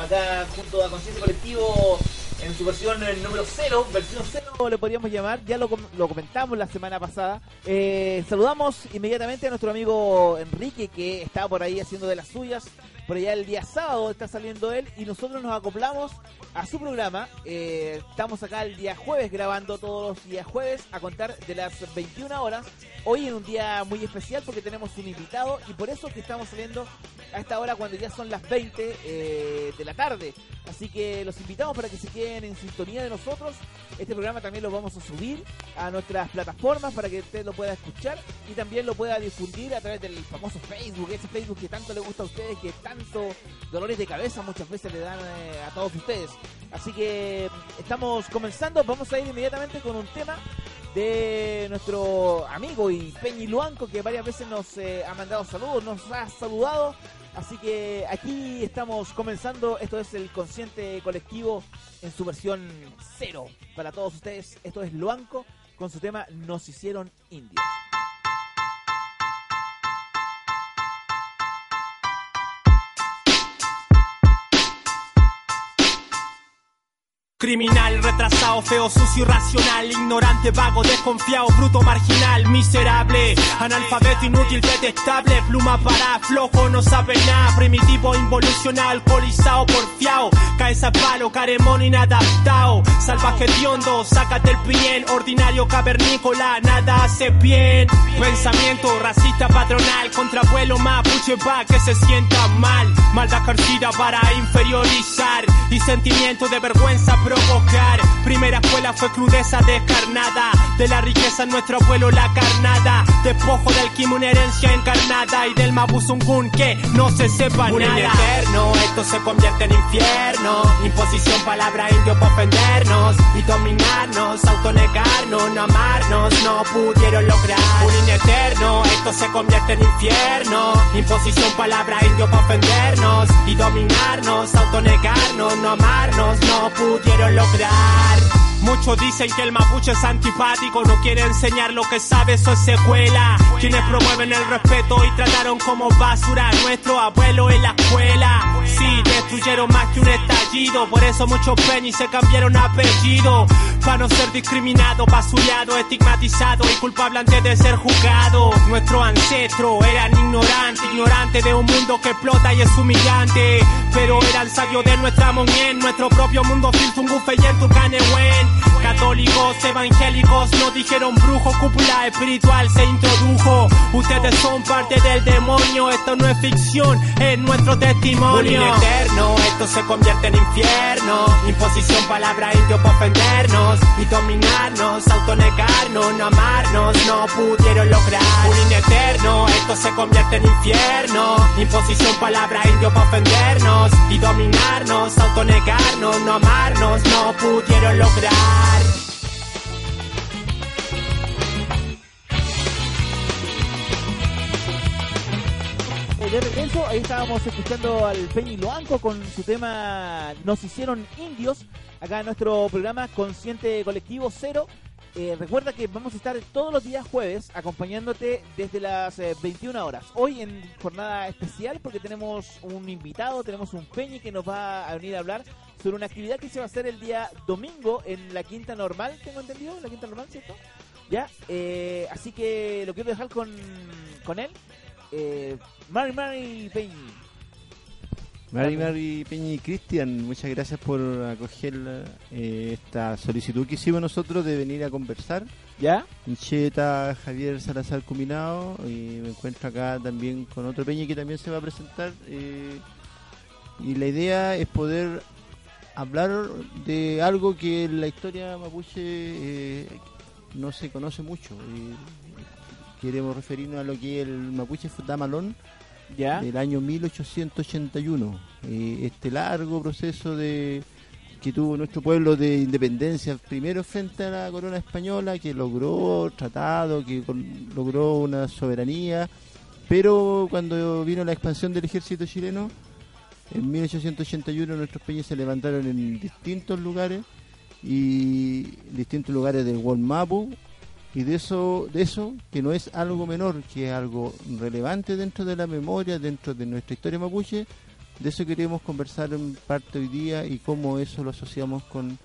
acá junto a Conciencia Colectivo en su versión número 0, versión 0 le podríamos llamar, ya lo, lo comentamos la semana pasada. Eh, saludamos inmediatamente a nuestro amigo Enrique que está por ahí haciendo de las suyas. Por allá el día sábado está saliendo él y nosotros nos acoplamos a su programa. Eh, estamos acá el día jueves grabando todos los días jueves a contar de las 21 horas. Hoy en un día muy especial porque tenemos un invitado y por eso que estamos saliendo a esta hora cuando ya son las 20 eh, de la tarde. Así que los invitamos para que se queden en sintonía de nosotros. Este programa también lo vamos a subir a nuestras plataformas para que usted lo pueda escuchar y también lo pueda difundir a través del famoso Facebook, ese Facebook que tanto le gusta a ustedes, que tanto dolores de cabeza muchas veces le dan eh, a todos ustedes. Así que estamos comenzando, vamos a ir inmediatamente con un tema de nuestro amigo y Peñi Luanco que varias veces nos eh, ha mandado saludos, nos ha saludado. Así que aquí estamos comenzando, esto es el consciente colectivo en su versión cero para todos ustedes. Esto es Luanco con su tema Nos hicieron indios. Criminal, retrasado, feo, sucio, irracional, ignorante, vago, desconfiado, bruto, marginal, miserable, analfabeto, inútil, detestable, pluma para, flojo, no sabe nada, primitivo, involucionado, alcoholizado, porfiado, caes a palo, caremón, inadaptado, salvaje hediondo, sácate el bien, ordinario, cavernícola, nada hace bien, pensamiento racista, patronal, contravuelo, mapuche, va, que se sienta mal, maldad ejercida para inferiorizar, y sentimiento de vergüenza provocar. Primera escuela fue crudeza descarnada. De la riqueza nuestro abuelo la carnada. Despojo del kim una herencia encarnada. Y del mabuzungún que no se sepa Un nada. eterno, esto se convierte en infierno. Imposición, palabra indio para ofendernos y dominarnos, autonegarnos, no amarnos, no pudieron lograr. Un eterno, esto se convierte en infierno. Imposición, palabra indio para ofendernos y dominarnos, autonegarnos, no amarnos, no pudieron lograr. Muchos dicen que el mapuche es antipático, no quiere enseñar lo que sabe, eso es secuela. Quienes promueven el respeto y trataron como basura a nuestro abuelo en la escuela. Sí, destruyeron más que un estallido, por eso muchos peñis se cambiaron apellido. Para no ser discriminado, basureado, estigmatizado y culpable antes de ser juzgado. Nuestros ancestros eran ignorantes, ignorantes de un mundo que explota y es humillante. Pero eran sabios de nuestra monien, nuestro propio mundo filtungufe y en tu. Católicos, evangélicos, nos dijeron brujo, cúpula espiritual se introdujo. Ustedes son parte del demonio, esto no es ficción, es nuestro testimonio. eterno, esto se convierte en infierno. Imposición, palabra indio para ofendernos y dominarnos, autonegarnos, no amarnos, no pudieron lograr. Un eterno, esto se convierte en infierno. Imposición, palabra indio para ofendernos y dominarnos, autonegarnos, no amarnos, no pudieron lograr. Eh, de regreso, ahí estábamos escuchando al Peñi Loanco con su tema Nos hicieron indios, acá en nuestro programa Consciente Colectivo Cero. Eh, recuerda que vamos a estar todos los días jueves acompañándote desde las eh, 21 horas. Hoy en jornada especial porque tenemos un invitado, tenemos un Peñi que nos va a venir a hablar sobre una actividad que se va a hacer el día domingo en la Quinta Normal, tengo entendido, en la Quinta Normal, ¿cierto? Ya, eh, así que lo quiero dejar con, con él. Eh, Mari Mari Peñi. Mari Mari Peña y Cristian, muchas gracias por acoger eh, esta solicitud que hicimos nosotros de venir a conversar. ¿Ya? Incheta, Javier Salazar Combinado, y me encuentro acá también con otro Peña que también se va a presentar. eh, y la idea es poder hablar de algo que en la historia mapuche eh, no se conoce mucho. Queremos referirnos a lo que es el mapuche Futamalón Del año 1881. Eh, este largo proceso de que tuvo nuestro pueblo de independencia, primero frente a la corona española, que logró tratado, que con- logró una soberanía, pero cuando vino la expansión del ejército chileno, en 1881 nuestros peñas se levantaron en distintos lugares y distintos lugares del Mapu y de eso de eso que no es algo menor que es algo relevante dentro de la memoria dentro de nuestra historia mapuche de eso queremos conversar en parte hoy día y cómo eso lo asociamos con,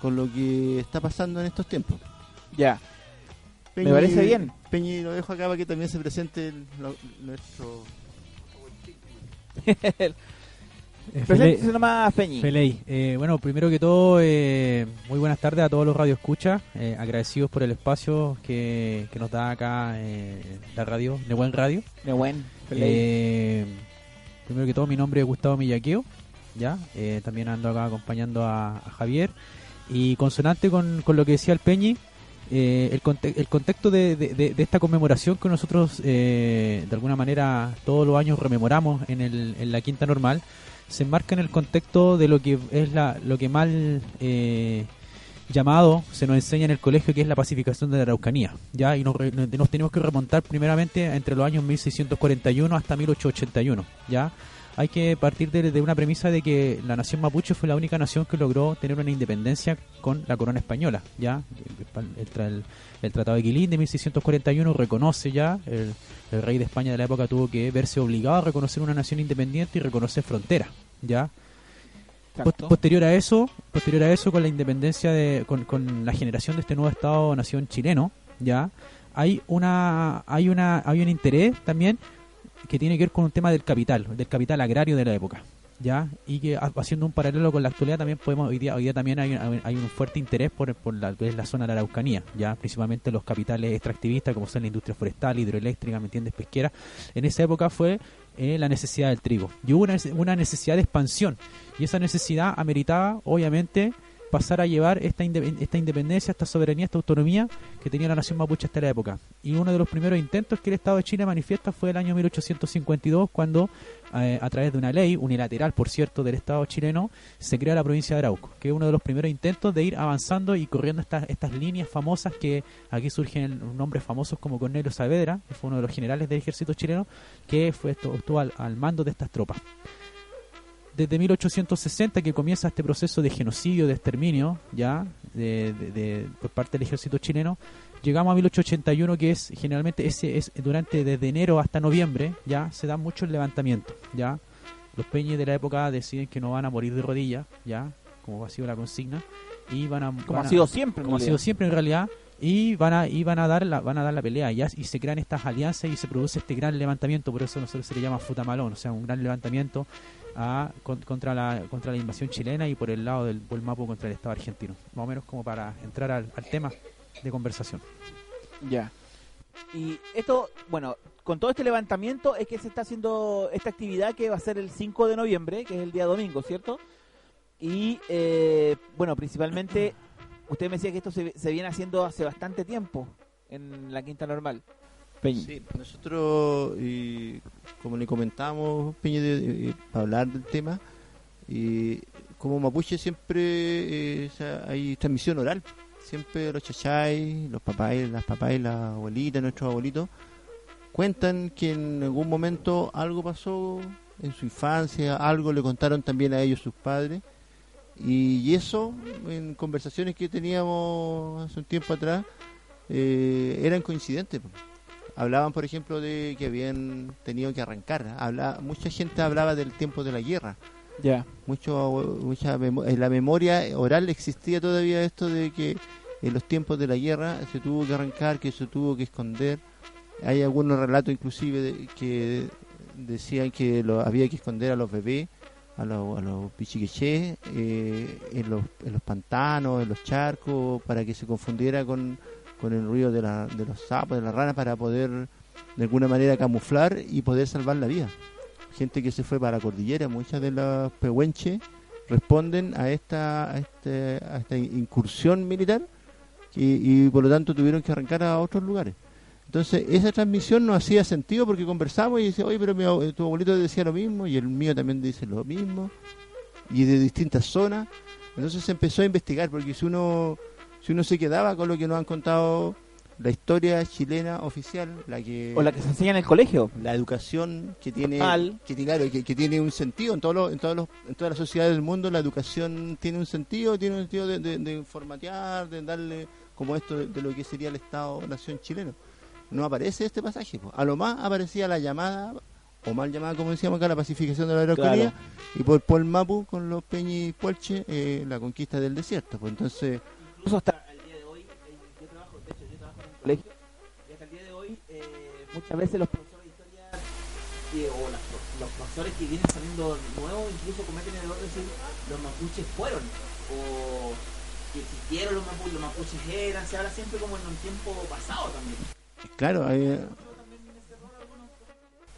con lo que está pasando en estos tiempos Ya. Me parece bien. Peñi lo dejo acá para que también se presente el- lo- nuestro Eh, Preséntese Fele- nomás, Peñi. Feley, eh, bueno, primero que todo, eh, muy buenas tardes a todos los radioescuchas, eh, agradecidos por el espacio que, que nos da acá eh, la radio, de Buen Radio. De buen. Eh, primero que todo, mi nombre es Gustavo Millaqueo, ya, también ando acá acompañando a, a Javier. Y consonante con, con lo que decía el Peñi, el, conte- el contexto de, de- de- de esta conmemoración que nosotros de alguna manera todos los años rememoramos en, el, en la quinta normal, se enmarca en el contexto de lo que es la, lo que mal eh, llamado se nos enseña en el colegio que es la pacificación de la Araucanía, ya y nos, nos tenemos que remontar primeramente entre los años 1641 hasta 1881, ya hay que partir de, de una premisa de que la nación mapuche fue la única nación que logró tener una independencia con la corona española, ya el, el- el Tratado de Quilín de 1641 reconoce ya el, el rey de España de la época tuvo que verse obligado a reconocer una nación independiente y reconocer fronteras, ya Exacto. Posterior a eso, posterior a eso, con la independencia de, con, con la generación de este nuevo Estado nación chileno, ya hay una, hay una, hay un interés también que tiene que ver con un tema del capital, del capital agrario de la época, ya y que ha- haciendo un paralelo con la actualidad también podemos hoy día, hoy día también hay, un fuerte interés por, la, que la zona de la Araucanía, ya principalmente los capitales extractivistas como son la industria forestal, hidroeléctrica, ¿me entiendes? Pesquera. En esa época fue eh, la necesidad del trigo y hubo una, una necesidad de expansión y esa necesidad ameritaba, obviamente, pasar a llevar esta, inde- esta independencia, esta soberanía, esta autonomía que tenía la nación mapuche hasta la época. Y uno de los primeros intentos que el Estado de Chile manifiesta fue el año 1852, cuando, eh, a través de una ley unilateral, por cierto, del Estado chileno, se crea la provincia de Arauco, que es uno de los primeros intentos de ir avanzando y corriendo estas, estas líneas famosas que aquí surgen nombres famosos como Cornelio Saavedra, que fue uno de los generales del ejército chileno, que fue estuvo al, al mando de estas tropas desde 1860 que comienza este proceso de genocidio, de exterminio, ya, de, de- de- por parte del ejército chileno, llegamos a 1881 que es generalmente ese es durante desde enero hasta noviembre, ya, se dan muchos levantamientos, ya. Los peñes de la época deciden que no van a morir de rodillas, ya, como ha sido la consigna, y van a Como van ha a- sido siempre. como ha sido siempre en realidad y van a y van a dar la van a dar la pelea ya y se crean estas alianzas y se produce este gran levantamiento por eso a nosotros se le llama Futamalón o sea un gran levantamiento a, con- contra la contra la invasión chilena y por el lado del Mapo contra el Estado argentino más o menos como para entrar al, al tema de conversación Ya. Y esto, bueno, con todo este levantamiento es que se está haciendo esta actividad que va a ser el 5 de noviembre, que es el día domingo, ¿cierto? Y, eh, bueno, principalmente, usted me decía que esto se, se viene haciendo hace bastante tiempo en la Quinta Normal. Peñi. Sí, nosotros, y como le comentamos, Peña, de- para hablar del tema, y como mapuche siempre eh, hay transmisión oral. Siempre los chachay, los papás, las papás, las abuelitas, nuestros abuelitos, cuentan que en algún momento algo pasó en su infancia, algo le contaron también a ellos sus padres. Y, eso, en conversaciones que teníamos hace un tiempo atrás, eh, eran coincidentes. Hablaban, por ejemplo, de que habían tenido que arrancar. Habla, mucha gente hablaba del tiempo de la guerra. Ya. Mucho, mucha memo- en la memoria oral existía todavía esto de que en los tiempos de la guerra se tuvo que arrancar, que se tuvo que esconder. Hay algunos relatos inclusive de- que decían que lo, había que esconder a los bebés, a los, a los pichiqueché, eh, en, los, en los pantanos, en los charcos, para que se confundiera con, con el ruido de, la- de los sapos, de las ranas, para poder de alguna manera camuflar y poder salvar la vida. Gente que se fue para la cordillera, muchas de las pehuenches responden a esta, a, este- a esta incursión militar y, por lo tanto tuvieron que arrancar a otros lugares. Entonces, esa transmisión no hacía sentido porque conversamos y decía, oye, pero mi, tu abuelito decía lo mismo y el mío también dice lo mismo y de distintas zonas. Entonces se empezó a investigar porque si uno, si uno se quedaba con lo que nos han contado la historia chilena oficial, la que o la que se enseña en el colegio, la educación que tiene que, que, tiene un sentido en todos en todos los, en todas las sociedades del mundo, la educación tiene un sentido, tiene un sentido de, de, de formatear, de darle como esto de, lo que sería el Estado nación chileno. No aparece este pasaje, a lo más aparecía la llamada o mal llamada como decíamos acá la pacificación de la Araucanía y por Paul Mapu con los Peñi y Puelche eh, la conquista del desierto, pues entonces incluso hasta colegio. Y hasta el día de hoy, eh, muchas veces los profesores de historia o los profesores que vienen saliendo nuevos incluso cometen el error de decir los mapuches fueron o que existieron los mapuches, los mapuches eran, se habla siempre como en un tiempo pasado también. Claro, hay,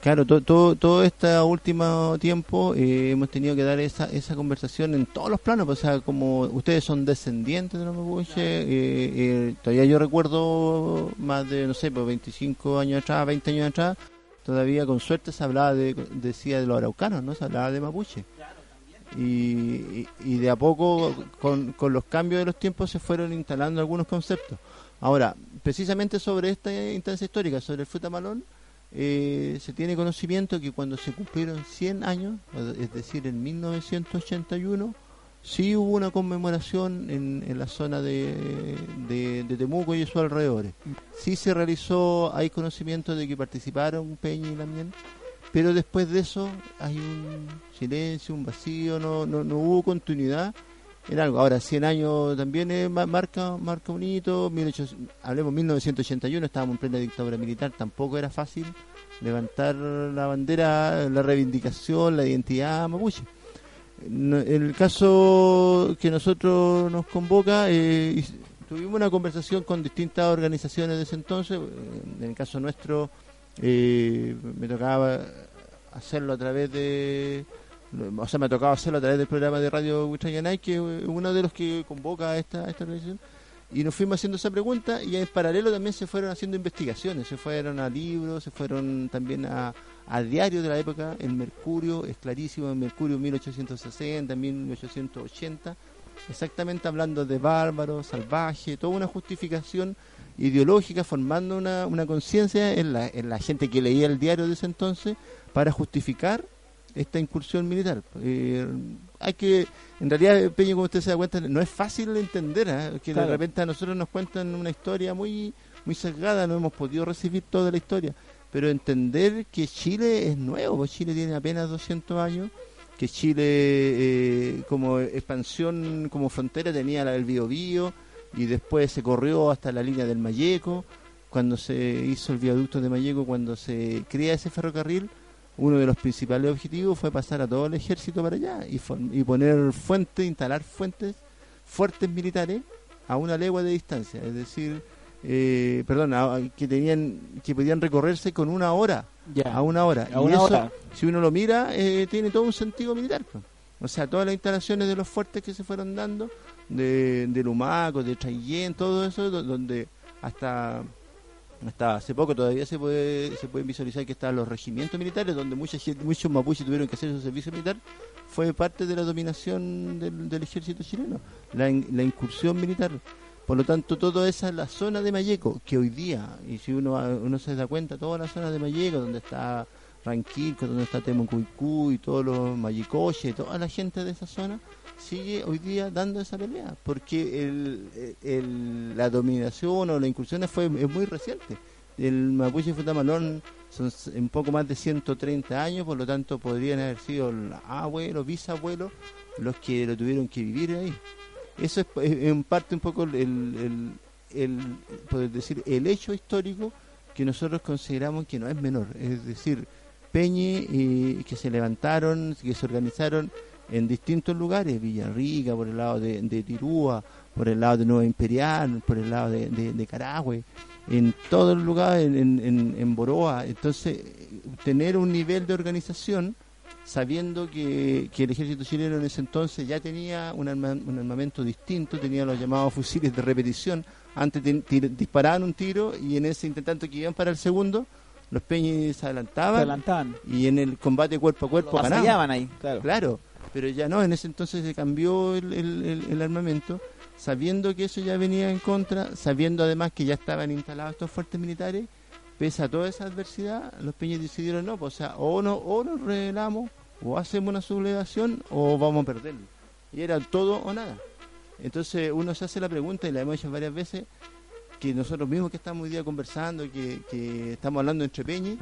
Claro, todo, todo, este último tiempo eh, hemos tenido que dar esa, esa conversación en todos los planos, pues, o sea, como ustedes son descendientes de los mapuches, eh, eh, todavía yo recuerdo más de, no sé, pues 25 años atrás, 20 años atrás, todavía con suerte se hablaba de, decía de los araucanos, ¿no? Se hablaba de mapuche. Y, y, de a poco, con, con los cambios de los tiempos, se fueron instalando algunos conceptos. Ahora, precisamente sobre esta instancia histórica, sobre el fruta malón, eh, se tiene conocimiento que cuando se cumplieron 100 años, es decir, en 1981, sí hubo una conmemoración en, en la zona de, de, Temuco y sus alrededores. Sí se realizó, hay conocimiento de que participaron Peña y Lamien, pero después de eso hay un silencio, un vacío, no, no, no hubo continuidad en algo. Ahora, 100 años también es, marca, marca un hito. 1800, hablemos 1981, estábamos en plena dictadura militar, tampoco era fácil levantar la bandera, la reivindicación, la identidad mapuche. El caso que nosotros nos convoca, eh, tuvimos una conversación con distintas organizaciones de ese entonces. En el caso nuestro, eh, me tocaba hacerlo a través de o sea, me ha tocado hacerlo a través del programa de Radio Huitrayanay, que es uno de los que convoca esta, esta organización, y nos fuimos haciendo esa pregunta y en paralelo también se fueron haciendo investigaciones, se fueron a libros, se fueron también a, a diarios de la época, el Mercurio, es clarísimo, el Mercurio 1860, 1880, exactamente hablando de bárbaro, salvaje, toda una justificación ideológica, formando una, una conciencia en la, en la gente que leía el diario de ese entonces para justificar esta incursión militar. Eh, hay que, en realidad, Peña, como usted se da cuenta, no es fácil de entender, ¿eh? que de repente a nosotros nos cuentan una historia muy, muy sesgada, no hemos podido recibir toda la historia, pero entender que Chile es nuevo, pues Chile tiene apenas 200 años, que Chile eh, como expansión, como frontera tenía la del Biobío y después se corrió hasta la línea del Mayeco, cuando se hizo el viaducto de Mayeco, cuando se crea ese ferrocarril, uno de los principales objetivos fue pasar a todo el ejército para allá y, y poner fuentes, instalar fuentes fuertes militares a una legua de distancia, es decir, eh, perdón, que tenían, que podían recorrerse con una hora, a una hora. y eso, si uno lo mira, eh, tiene todo un sentido militar. Pues. O sea, todas las instalaciones de los fuertes que se fueron dando, de, de Lumaco, de Traillén, todo eso, donde hasta hasta hace poco todavía se puede se pueden visualizar que están los regimientos militares donde muchos muchos mapuches tuvieron que hacer su servicio militar. Fue parte de la dominación del, ejército chileno la, incursión militar. Por lo tanto toda esa es la zona de Mayeco que hoy día y si uno uno se da cuenta toda la zona de Mayeco donde está Ranquilco donde está Temucuicú y todos los Mayicoche toda la gente de esa zona sigue hoy día dando esa pelea, porque el, la dominación o la incursión fue, es muy reciente. El Mapuche Futamalón son un poco más de 130 años, por lo tanto podrían haber sido los abuelos, bisabuelos, los que lo tuvieron que vivir ahí. Eso es, en parte un poco el, el, poder decir, el hecho histórico que nosotros consideramos que no es menor. Es decir, Peñe, y que se levantaron, que se organizaron en distintos lugares, Villarrica, por el lado de, de Tirúa, por el lado de Nueva Imperial, por el lado de, de, Carahue, en todos los lugares, en, en, en, Boroa. Entonces, tener un nivel de organización, sabiendo que, que el ejército chileno en ese entonces ya tenía un, un armamento distinto, tenía los llamados fusiles de repetición, Antes disparaban un tiro y en ese intentando que iban para el segundo, los peñis se adelantaban, adelantaban. y en el combate cuerpo a cuerpo ganaban. ahí, claro. Claro, pero ya no, en ese entonces se cambió el, armamento, sabiendo que eso ya venía en contra, sabiendo además que ya estaban instalados estos fuertes militares, pese a toda esa adversidad, los peñis decidieron no, pues, o sea, o, no, o nos revelamos, o hacemos una sublevación, o vamos a perderlo. Y era todo o nada. Entonces uno se hace la pregunta, y la hemos hecho varias veces, que nosotros mismos que estamos hoy día conversando, que, estamos hablando entre peñis,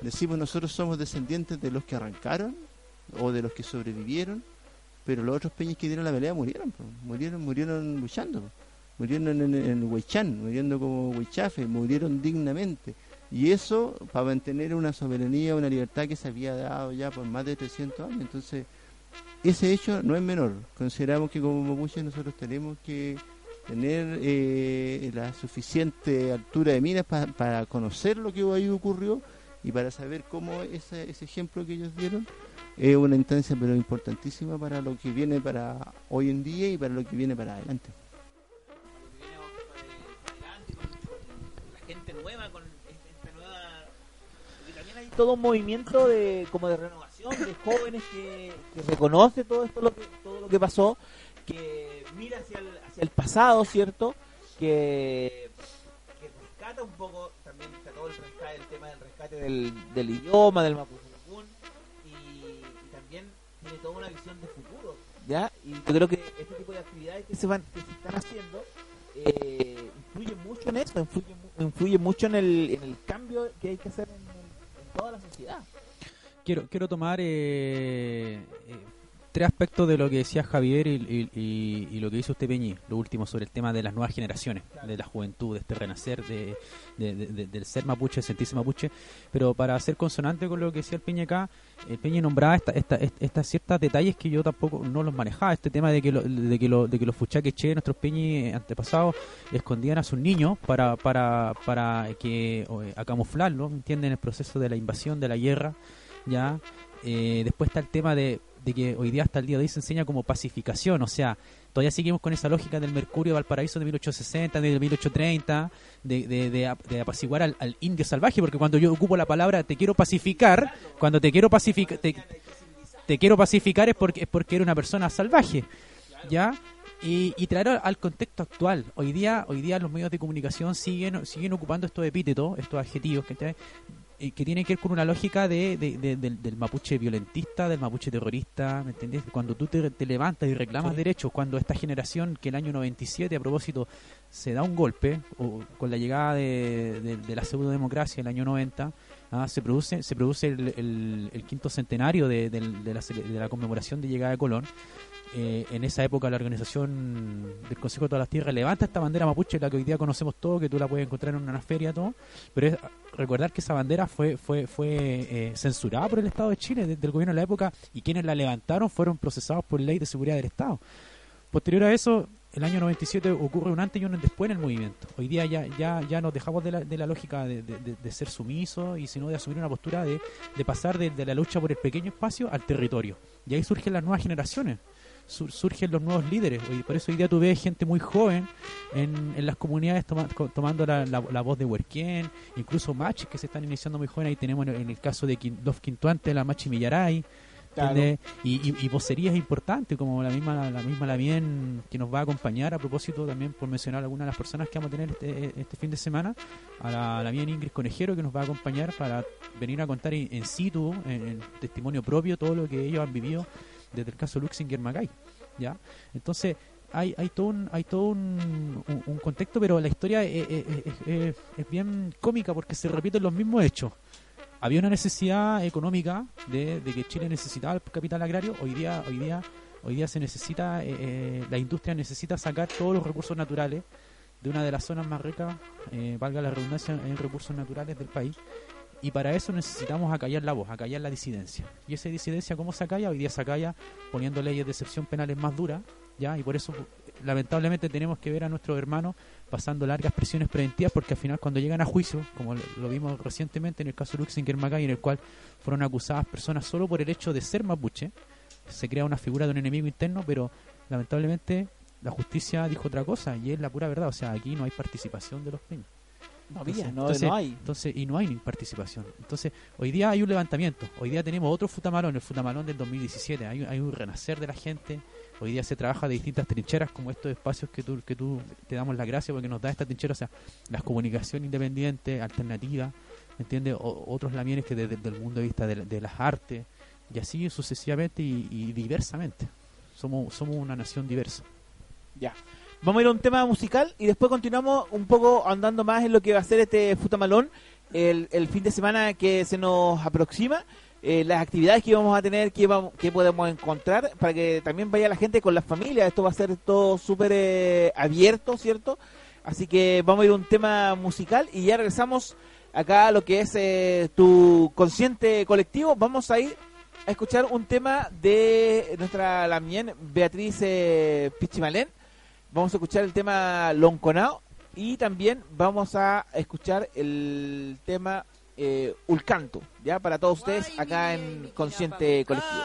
decimos nosotros somos descendientes de los que arrancaron o de los que sobrevivieron, pero los otros peñas que dieron la pelea murieron, murieron, murieron luchando, murieron en, en, muriendo como Huaychafe, murieron dignamente. Y eso para mantener una soberanía, una libertad que se había dado ya por más de 300 años. Entonces, ese hecho no es menor. Consideramos que como mapuches nosotros tenemos que tener eh, la suficiente altura de miras para conocer lo que ahí ocurrió y para saber cómo ese, ese ejemplo que ellos dieron es una instancia pero importantísima para lo que viene para hoy en día y para lo que viene para adelante. La gente nueva con esta nueva también hay todo un movimiento de como de renovación de jóvenes que, reconoce todo esto lo que todo lo que pasó, que mira hacia el, hacia el pasado, ¿cierto? Que, que rescata un poco también está todo el, rescate, el tema del rescate del, del idioma, del mapuche tiene toda una visión de futuro, ¿ya? Y yo creo que este tipo de actividades que se van que se están haciendo eh, influye mucho en eso, influye, influye mucho en el, en el cambio que hay que hacer en, en toda la sociedad. Quiero, quiero tomar eh, eh tres aspectos de lo que decía Javier y, lo que dice usted Peñi, lo último sobre el tema de las nuevas generaciones, de la juventud, de este renacer, de, del ser mapuche, de sentirse mapuche, pero para ser consonante con lo que decía el Peñi acá, el Peñi nombraba estas esta, esta, ciertos detalles que yo tampoco no los manejaba, este tema de que, de que, lo, de que los fuchaques che, nuestros Peñi antepasados, escondían a sus niños para, para, para que eh, a camuflarlo, ¿entienden? El proceso de la invasión, de la guerra, ya. Eh, después está el tema de de que hoy día hasta el día de hoy se enseña como pacificación, o sea, todavía seguimos con esa lógica del Mercurio de Valparaíso de 1860, de 1830, de, de, de, apaciguar al, indio salvaje, porque cuando yo ocupo la palabra te quiero pacificar, cuando te quiero pacificar, te, quiero pacificar es porque, es porque eres una persona salvaje, ¿ya? Y, y, traer al contexto actual. Hoy día, hoy día los medios de comunicación siguen, siguen ocupando estos epítetos, estos adjetivos que que tiene que ver con una lógica de, del, mapuche violentista, del mapuche terrorista, ¿me entendés? Cuando tú te, levantas y reclamas derechos, cuando esta generación que el año 97 a propósito se da un golpe, o con la llegada de, la pseudo-democracia el año 90, ¿ah? se produce se produce el, el, quinto centenario de, la, de la conmemoración de llegada de Colón, eh, en esa época la organización del Consejo de todas las Tierras levanta esta bandera mapuche, la que hoy día conocemos todo, que tú la puedes encontrar en una feria, todo, pero es recordar que esa bandera fue fue fue eh, censurada por el Estado de Chile desde el gobierno de la época y quienes la levantaron fueron procesados por ley de seguridad del Estado. Posterior a eso, el año 97 ocurre un antes y un después en el movimiento. Hoy día ya ya ya nos dejamos de la, de la lógica de, de, ser sumisos y sino de asumir una postura de, de pasar de, la lucha por el pequeño espacio al territorio. Y ahí surgen las nuevas generaciones surgen los nuevos líderes. Y por eso hoy día tú ves gente muy joven en, en las comunidades tomando la, la, voz de Huerquén, incluso machis que se están iniciando muy jóvenes. Ahí tenemos en, el caso de Dos Quintuante, la Machi Millaray. Y, y, vocerías importantes como la misma la misma la bien que nos va a acompañar a propósito también por mencionar algunas de las personas que vamos a tener este, este fin de semana a la, la bien Ingrid Conejero que nos va a acompañar para venir a contar en, situ en testimonio propio todo lo que ellos han vivido desde el caso Luxinger Magai, ¿ya? Entonces, hay, hay todo, un, hay todo un, contexto, pero la historia es, bien cómica porque se repiten los mismos hechos. Había una necesidad económica de, que Chile necesitaba el capital agrario, hoy día, hoy día, hoy día se necesita, eh, eh, la industria necesita sacar todos los recursos naturales de una de las zonas más ricas, eh, valga la redundancia, en recursos naturales del país, y para eso necesitamos acallar la voz, acallar la disidencia. ¿Y esa disidencia cómo se acalla? Hoy día se acalla poniendo leyes de excepción penales más duras, ¿ya? Y por eso, lamentablemente, tenemos que ver a nuestros hermanos pasando largas presiones preventivas, porque al final, cuando llegan a juicio, como lo vimos recientemente en el caso Luxinger Macay, en el cual fueron acusadas personas solo por el hecho de ser mapuche, se crea una figura de un enemigo interno, pero lamentablemente la justicia dijo otra cosa y es la pura verdad. O sea, aquí no hay participación de los peñas. No había, no, entonces, no hay. Entonces, y no hay ni participación. Entonces, hoy día hay un levantamiento. Hoy día tenemos otro Futamalón, el Futamalón del 2017. Hay, hay un renacer de la gente. Hoy día se trabaja de distintas trincheras, como estos espacios que tú, que tú te damos la gracia porque nos da esta trinchera. O sea, la comunicación independiente, alternativa, ¿me entiendes? O- otros lamienes que desde, el mundo de vista de, de las artes, y así sucesivamente y, y diversamente. Somos, somos una nación diversa. Ya. Vamos a ir a un tema musical y después continuamos un poco andando más en lo que va a ser este Futamalón el, el fin de semana que se nos aproxima, eh, las actividades que vamos a tener, que, vamos, que podemos encontrar, para que también vaya la gente con las familias. Esto va a ser todo súper eh, abierto, ¿cierto? Así que vamos a ir a un tema musical y ya regresamos acá a lo que es eh, tu consciente colectivo. Vamos a ir a escuchar un tema de nuestra lamien Beatriz eh, Pichimalén. Vamos a escuchar el tema Lonconao y también vamos a escuchar el tema eh, Ulcanto, ya para todos ustedes acá en Consciente Colectivo.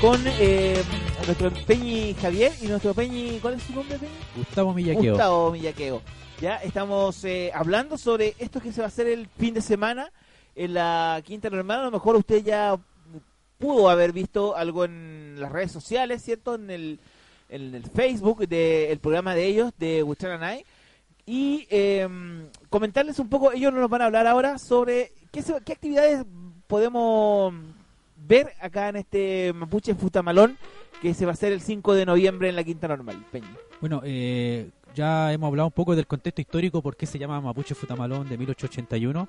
Con eh, nuestro Peñi Javier y nuestro Peñi, ¿cuál es su nombre, Peñi? Gustavo Millaqueo. Gustavo Millaqueo. Ya estamos eh, hablando sobre esto que se va a hacer el fin de semana en la Quinta Normal. A lo mejor usted ya pudo haber visto algo en las redes sociales, ¿cierto? En el, en el Facebook del programa de ellos, de Night. Y eh, comentarles un poco, ellos nos van a hablar ahora sobre qué, qué actividades podemos ver acá en este Mapuche Futamalón que se va a hacer el 5 de noviembre en la Quinta Normal. Peñi. Bueno, eh, ya hemos hablado un poco del contexto histórico, por qué se llama Mapuche Futamalón de 1881,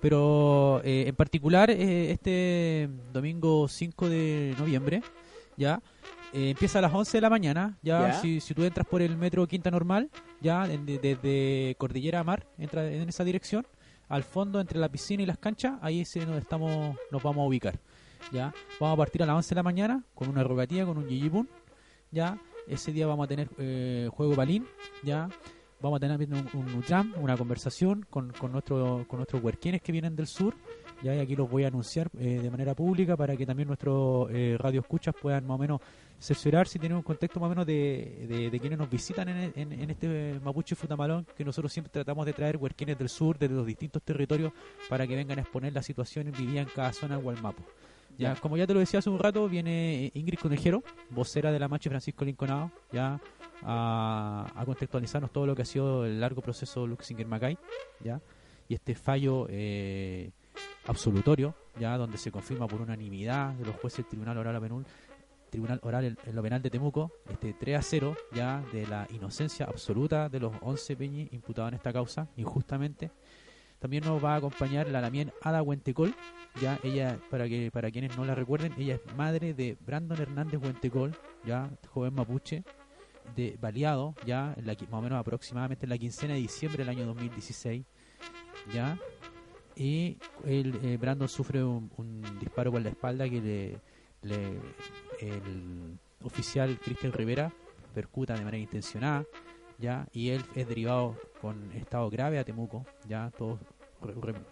pero eh, en particular eh, este domingo 5 de noviembre, ya eh, empieza a las 11 de la mañana, ya, Ya. Si, si tú entras por el metro Quinta Normal, ya en- de- desde Cordillera a Mar, entra en esa dirección, al fondo entre la piscina y las canchas, ahí es donde estamos, nos vamos a ubicar. Ya, vamos a partir a las 11 de la mañana con una rogativa, con un yiyipun, ya, ese día vamos a tener eh, juego balín, ya, vamos a tener un, un jam, una conversación con, con, nuestro, con nuestros huerquines que vienen del sur, ya, y aquí los voy a anunciar eh, de manera pública para que también nuestros eh, radioescuchas puedan más o menos cerciorar si tienen un contexto más o menos de, de, quienes nos visitan en, en, este Mapuche Futamalón, que nosotros siempre tratamos de traer huerquines del sur, de los distintos territorios, para que vengan a exponer la situación vivida en cada zona del Gualmapo. Ya, como ya te lo decía hace un rato, viene eh, Ingrid Conejero, vocera de la Mache Francisco Linconado, ya a, a contextualizarnos todo lo que ha sido el largo proceso Luxinger-Macay, ya, y este fallo eh, absolutorio, ya, donde se confirma por unanimidad de los jueces del Tribunal Oral Tribunal Oral en, lo penal de Temuco, este 3 a 0, ya, de la inocencia absoluta de los 11 peñis imputados en esta causa, injustamente. También nos va a acompañar la Lamien Ada Huentecol, ya ella para que para quienes no la recuerden ella es madre de Brandon Hernández Huentecol ya joven mapuche de baleado ya en la, más o menos aproximadamente en la quincena de diciembre del año 2016 ya. Y el, eh, Brandon sufre un, disparo por la espalda que le, el oficial Cristian Rivera percuta de manera intencionada ya. Y él es derivado con estado grave a Temuco ya. Todos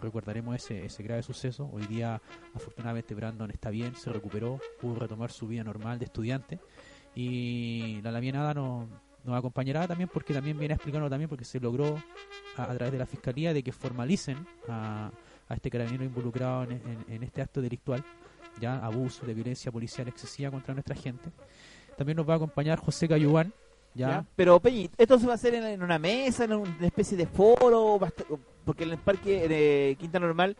recordaremos ese, ese grave suceso. Hoy día, afortunadamente, Brandon está bien, se recuperó, pudo retomar su vida normal de estudiante. Y la Lamienada nos, nos acompañará también porque también viene a explicarnos también porque se logró a, través de la Fiscalía de que formalicen a, a este carabinero involucrado en, en- este acto delictual, ya abuso de violencia policial excesiva contra nuestra gente. También nos va a acompañar José Cayuán, ya. Pero Peñi, ¿esto se va a hacer en, una mesa, en una especie de foro? Va porque en el parque de Quinta Normal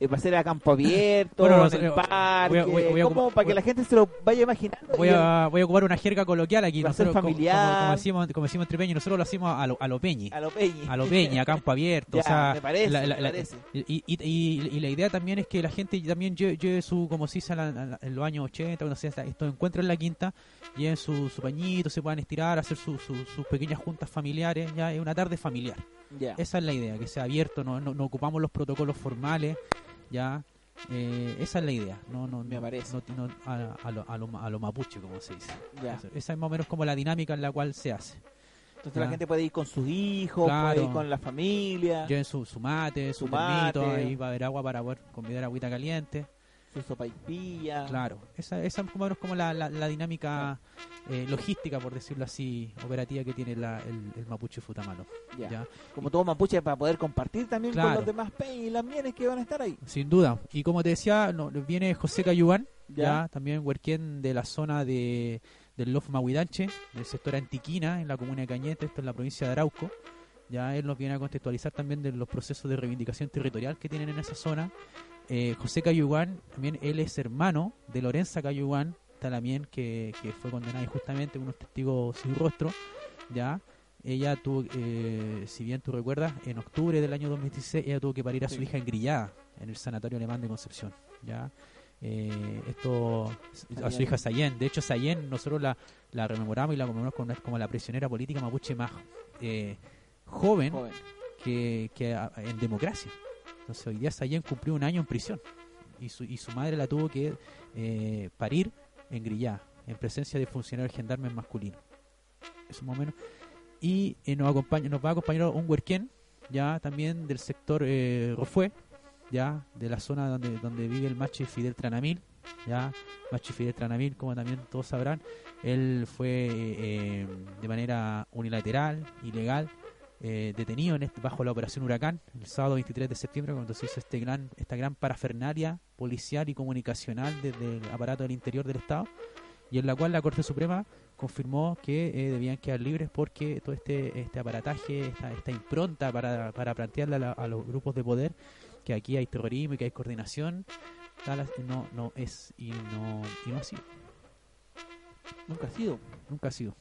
eh, va a ser a campo abierto, Bueno, no en el a- parque. voy a- voy a- ¿Cómo? voy a- para que la gente se lo vaya imaginando. Voy a, voy a ocupar una jerga coloquial aquí. Va a ser Nosotros, familiar. Como, como decimos, como decimos entre peñi, nosotros lo hacemos a lo, a lo peñi. a lo Peñi. A lo peñi, a campo abierto. Ya, o sea, me parece, la- me la- la- parece. Y, y, y- y la idea también es que la gente también lleve, lleve su, como se dice en, los años 80, cuando se hace estos encuentros en la quinta, lleven su, su pañito, se puedan estirar, hacer su- su- sus pequeñas juntas familiares. Ya es una tarde familiar. Ya. Esa es la idea, que sea abierto, no, no, no ocupamos los protocolos formales, ya. Eh, esa es la idea, no, no, Me parece. no- no- a, a lo, a, lo, a lo mapuche, como se dice. Ya. Esa- Esa es más o menos como la dinámica en la cual se hace. Entonces Ya. la gente puede ir con sus hijos, Claro. puede ir con la familia, Lleven su, su mate, su, Su termito, ahí va a haber agua para poder convidar agüita caliente. Su sopaipilla. Claro, esa, esa es más o menos como la, la, la dinámica eh, logística, por decirlo así, operativa que tiene la, el, el mapuche Futamalo. Ya. ¿ya? Como todo mapuche para poder compartir también Claro. con los demás Peñi y las mieles que van a estar ahí. Sin duda. Y como te decía, no, viene José Cayuán, Ya. ya, también huerquén de la zona de, del Lof Mahuidanche, del sector Antiquina, en la comuna de Cañete, esto en la provincia de Arauco. Ya él nos viene a contextualizar también de los procesos de reivindicación territorial que tienen en esa zona. Eh, José Cayuán, también él es hermano de Lorenza Cayuán, también que, que fue condenada injustamente, unos testigos sin rostro. Ya, ella tuvo, eh, si bien tú recuerdas, en octubre del año 2016 ella tuvo que parir a su Sí. hija en Grillada, en el Sanatorio Alemán de Concepción. Ya, eh, esto a su hija Sayen. De hecho, Sayen nosotros la, la rememoramos y la conmemoramos como, como la prisionera política mapuche más eh, joven, Joven. que, que a- en democracia. Entonces hoy día Sayen cumplió un año en prisión y su, y su madre la tuvo que eh, parir en Grillá, en presencia de funcionarios gendarmes masculinos. Eso más. Y eh, nos, acompaña, nos va a acompañar un huerquén, ya también del sector eh, ya de la zona donde, donde vive el macho Fidel Tranamil, ya Machi Fidel Tranavil, como también todos sabrán, él fue eh, de manera unilateral, ilegal, eh, detenido en este- bajo la operación Huracán el sábado 23 de septiembre cuando se hizo este gran, esta gran parafernalia policial y comunicacional desde el aparato del interior del Estado y en la cual la Corte Suprema confirmó que eh, debían quedar libres porque todo este este aparataje, esta, esta impronta para, para plantearle a, la- a los grupos de poder que aquí hay terrorismo y que hay coordinación, tal, no, no es y no, y no ha sido, Nunca ha sido. nunca ha sido.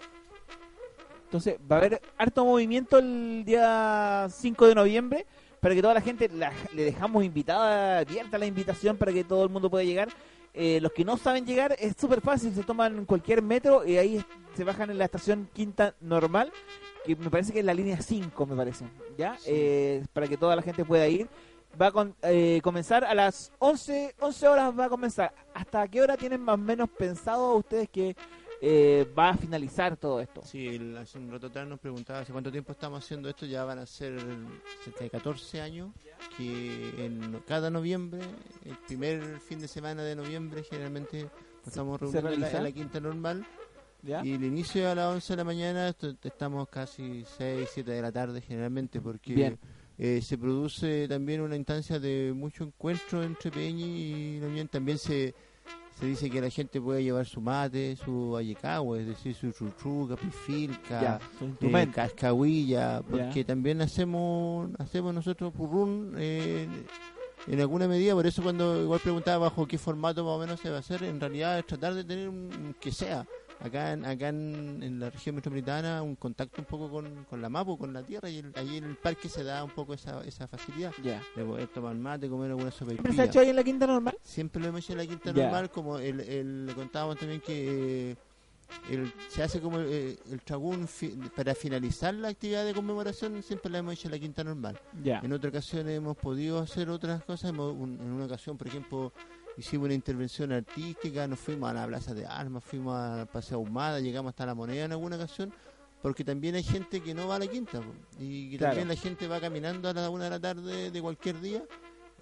Entonces, va a haber harto movimiento el día 5 de noviembre para que toda la gente, la- le dejamos invitada, abierta la invitación para que todo el mundo pueda llegar. Eh, los que no saben llegar es súper fácil, se toman cualquier metro y ahí se bajan en la estación Quinta Normal, que me parece que es la línea 5, me parece, ¿ya? Eh, para que toda la gente pueda ir. Va a con- eh, comenzar a las 11, 11 horas va a comenzar. ¿Hasta qué hora tienen más o menos pensado ustedes que eh, va a finalizar todo esto? Sí, el- hace un rato atrás nos preguntaba hace cuánto tiempo estamos haciendo esto, ya van a ser cerca de 14 años, que en cada noviembre, el primer fin de semana de noviembre, generalmente estamos ¿Se reuniendo en la, quinta normal, ¿Ya? y el inicio a las 11 de la mañana, estamos casi 6, 7 de la tarde generalmente, porque Bien. eh, se produce también una instancia de mucho encuentro entre Peñi y la Unión, también se... Se dice que la gente puede llevar su mate, su vallecagua, es decir, su chuchu, capifilca, Ya, su eh, cascahuilla, porque también hacemos hacemos nosotros purrún eh, en alguna medida, por eso cuando igual preguntaba bajo qué formato más o menos se va a hacer, en realidad es tratar de tener un que sea acá en, acá en, en la región metropolitana un contacto un poco con, con la MAPO, con la tierra y el- ahí en el parque se da un poco esa, esa facilidad de poder tomar mate, comer alguna sopa ¿Siempre se ha hecho ahí en la quinta normal? Siempre lo hemos hecho en la quinta normal, como el, el- le contábamos también que eh, el- se hace como el, el tragún fi- para finalizar la actividad de conmemoración, siempre la hemos hecho en la quinta normal. Ya. En otras ocasiones hemos podido hacer otras cosas, hemos- un- en una ocasión, por ejemplo, hicimos una intervención artística, nos fuimos a la Plaza de Armas, fuimos a Paseo Ahumada, llegamos hasta la moneda en alguna ocasión, porque también hay gente que no va a la quinta, y que Claro. también la gente va caminando a la una de la tarde de cualquier día,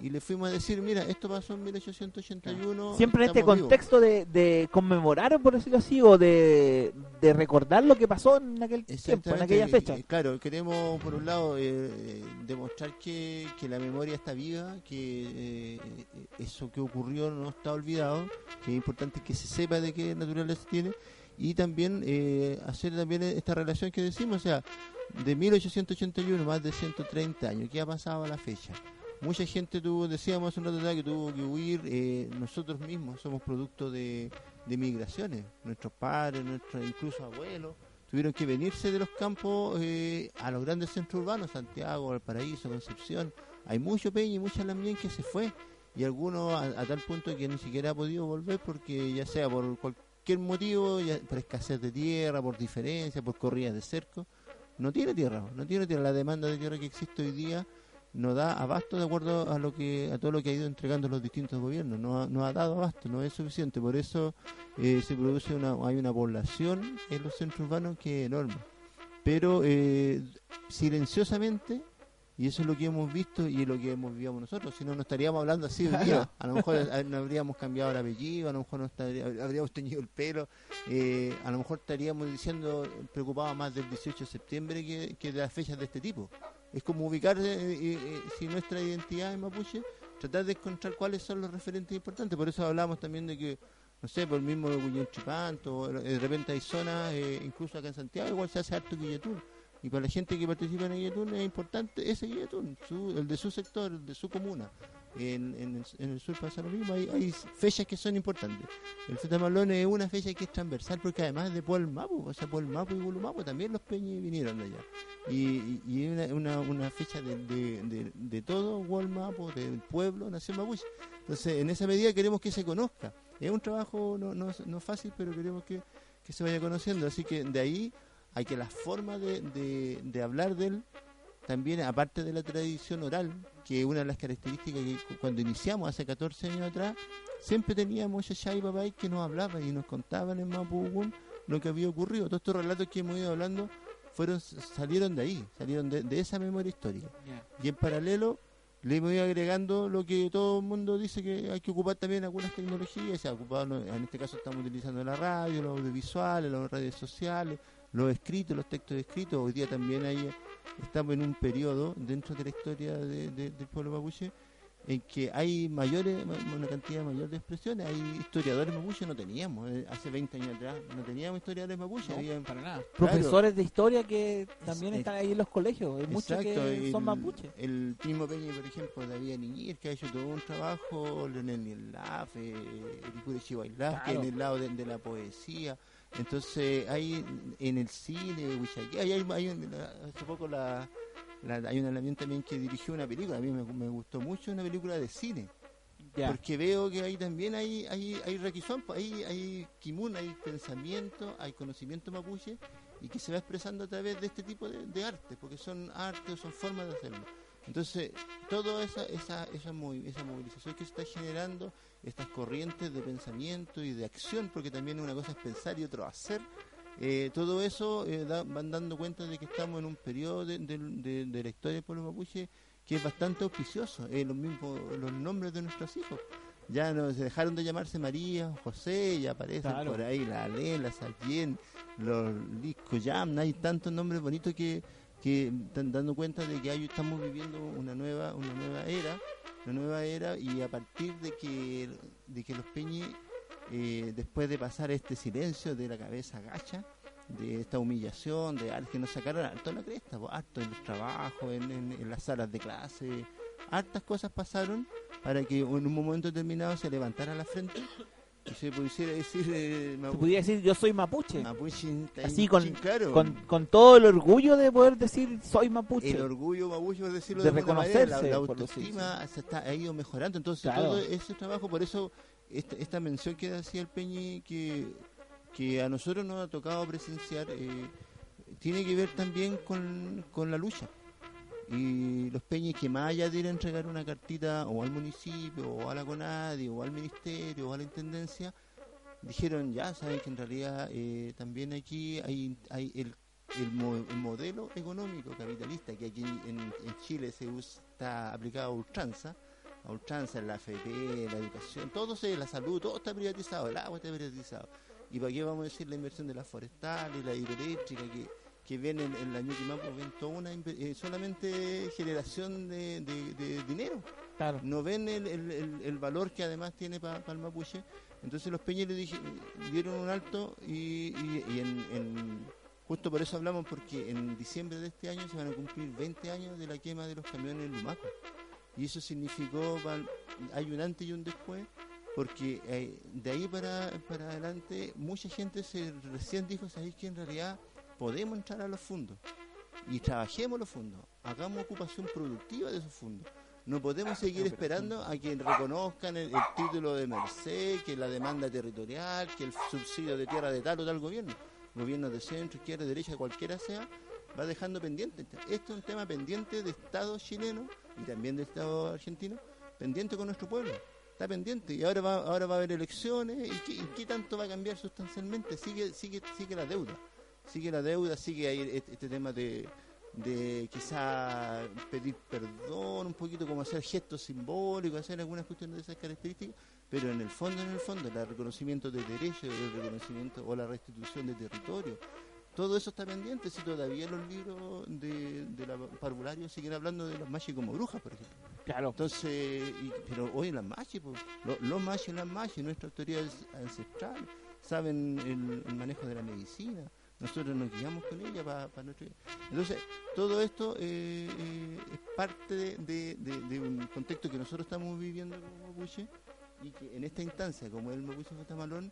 y le fuimos a decir, mira, esto pasó en 1881. Siempre en este estamos vivos". contexto de, de conmemorar, por decirlo así, o de, de recordar lo que pasó en aquel tiempo, en aquella fecha. claro, queremos por un lado eh, eh, demostrar que, que la memoria está viva, que eh, eso que ocurrió no está olvidado, que es importante que se sepa de qué naturaleza tiene y también eh, hacer también esta relación que decimos, o sea, de 1881, más de 130 años, ¿qué ha pasado a la fecha? Mucha gente tuvo, decíamos hace un rato que tuvo que huir, eh, nosotros mismos somos producto de, migraciones, nuestros padres, nuestros incluso abuelos, tuvieron que venirse de los campos eh, a los grandes centros urbanos, Santiago, Valparaíso, Concepción. Hay mucho peña y mucha lamien que se fue y algunos a, a tal punto que ni siquiera ha podido volver porque ya sea por cualquier motivo, ya por escasez de tierra, por diferencia, por corridas de cerco, no tiene tierra, no tiene tierra. La demanda de tierra que existe hoy día no da abasto de acuerdo a lo que a todo lo que ha ido entregando los distintos gobiernos. No ha, no ha dado abasto no es suficiente. Por eso eh, se produce una hay una población en los centros urbanos que es enorme. Pero eh, silenciosamente y eso es lo que hemos visto y es lo que hemos vivido nosotros si no no estaríamos hablando así hoy día a lo mejor eh, no habríamos cambiado el apellido a lo mejor no estaría- habríamos teñido el pelo eh, a lo mejor estaríamos diciendo preocupados más del 18 de septiembre que, que de las fechas de este tipo es como ubicar eh, eh, eh, si nuestra identidad es mapuche, tratar de encontrar cuáles son los referentes importantes. Por eso hablamos también de que, no sé, por el mismo Chipanto, de repente hay zonas, incluso acá en Santiago, igual se hace harto Guilletún. Y para la gente que participa en el Guilletún es importante ese Guilletún, el de su sector, el de su comuna. En, en el, en el sur pasa lo mismo, hay, hay fechas que son importantes. El Zeta Malón es una fecha que es transversal porque además de Pueblo Mapu, o sea, Pueblo Mapu y Gulumapu también los peñis vinieron de allá. Y, y, una, una, una fecha de, de, de, de todo Walmapo, del pueblo, Nación Mapuche. Entonces, en esa medida queremos que se conozca. Es un trabajo no, no, no fácil, pero queremos que, que se vaya conociendo. Así que de ahí hay que la forma de, de, de hablar de él, también aparte de la tradición oral, que es una de las características que cu- cuando iniciamos hace 14 años atrás, siempre teníamos Yaya y Papay que nos hablaban y nos contaban en Mapudungun lo que había ocurrido. Todos estos relatos que hemos ido hablando fueron salieron de ahí, salieron de, de esa memoria histórica. Y en paralelo, le voy agregando lo que todo el mundo dice que hay que ocupar también algunas tecnologías. Se ha ocupado, en este caso estamos utilizando la radio, los audiovisuales, las redes sociales, los escritos, los textos escritos. Hoy día también hay, estamos en un periodo dentro de la historia de- de- del pueblo mapuche en que hay mayores, ma- una cantidad mayor de expresiones. Hay historiadores mapuches, no teníamos. eh, hace 20 años atrás no teníamos historiadores mapuches. No, había- Para nada. Profesores de historia que también es- están ahí en los colegios. Hay muchos que Exacto, son el- mapuches. El mismo Peña, por ejemplo, David Niñir, que ha hecho todo un trabajo, Leonel Nielaf, eh, Ericure Chihuahua, que Claro. en el lado de, de la poesía. Entonces, hay en el cine, hay, hay, hay un- hace poco la, la- hay una también también que dirigió una película, a mí me, me gustó mucho una película de cine, porque veo que ahí también hay, hay, hay requisón, pues, hay, hay kimun, hay pensamiento, hay conocimiento mapuche y que se va expresando a través de este tipo de, de arte, porque son artes, son formas de hacerlo. Entonces, toda esa, esa, esa, movi- esa movilización que se está generando, estas corrientes de pensamiento y de acción, porque también una cosa es pensar y otro hacer, eh, todo eso eh, da- van dando cuenta de que estamos en un periodo de, de- de- de la historia del pueblo mapuche que es bastante auspicioso. Eh, los mismos los nombres de nuestros hijos. Ya no se dejaron de llamarse María, José, ya aparecen Claro. por ahí la Ale, la Sallén, los Lisco Yam, hay tantos nombres bonitos que, que están dando cuenta de que hay, estamos viviendo una nueva, una nueva era, una nueva era y a partir de que, de que los peñes, eh, después de pasar este silencio de la cabeza gacha, de esta humillación, de al que nos sacaron harto la cresta, po, harto en los trabajos, en, en- las salas de clase, hartas cosas pasaron para que en un momento determinado se levantara la frente se pudiera decir eh, Se podría decir yo soy mapuche. Mapuche, Así con, claro. con, con todo el orgullo de poder decir soy mapuche. el orgullo mapuche, por decirlo De de, manera, la, reconocerse, la decirlo autoestima se está, ha ido mejorando. Entonces, Claro. todo ese trabajo, por eso, esta, esta mención que hacía el Peñi, que, que a nosotros nos ha tocado presenciar, eh, tiene que ver también con, con la lucha. Y los Peñis que más allá de ir a entregar una cartita o al municipio, o a la CONADI, o al ministerio, o a la intendencia, dijeron ya, saben que en realidad eh, también aquí hay, hay el, el, mo- el modelo económico capitalista que aquí en, en Chile se usa, está aplicado a ultranza, a ultranza la FP, la educación, todo se, la salud, todo está privatizado, el agua está privatizado. ¿Y para qué vamos a decir la inversión de las forestales, la hidroeléctrica, que, que ven en, en la Ñuquimapu, ven toda una, eh, solamente generación de, de- de dinero? Claro. no ven el, el- valor que además tiene para el mapuche. Entonces los peñas le dije, dieron un alto y, y- y en, en- justo por eso hablamos, porque en diciembre de este año se van a cumplir 20 años de la quema de los camiones en Lumaco. Y eso significó, hay un antes y un después, porque eh, de ahí para, para adelante mucha gente se recién dijo, ¿sabéis que en realidad podemos entrar a los fondos? Y trabajemos los fondos, hagamos ocupación productiva de esos fondos. No podemos seguir esperando a que reconozcan el, el título de Merced, que la demanda territorial, que el subsidio de tierra de tal o tal gobierno. Gobiernos de centro, izquierda, derecha, cualquiera sea, va dejando pendiente. Esto es un tema pendiente de Estado chileno y también del Estado argentino, pendiente con nuestro pueblo. Está pendiente y ahora va, ahora va a haber elecciones y qué, y qué tanto va a cambiar sustancialmente. Sigue, sigue, sigue la deuda. Sigue la deuda, sigue ahí este, este tema de, de quizá pedir perdón, un poquito como hacer gestos simbólicos, hacer algunas cuestiones de esas características, pero en el fondo, en el fondo, el reconocimiento de derechos, el reconocimiento o la restitución de territorio, todo eso está pendiente, si todavía los libros de, de la parvulario siguen hablando de las machis como brujas, por ejemplo. Claro. Entonces, y- pero hoy las machis, pues, lo- los y las machis, nuestras autoridades ancestrales, saben el, el manejo de la medicina, nosotros nos guiamos con ella para nuestro... Entonces, todo esto eh, eh, es parte de, de- un contexto que nosotros estamos viviendo como mapuche y que en esta instancia, como el mapuche Fatamalón,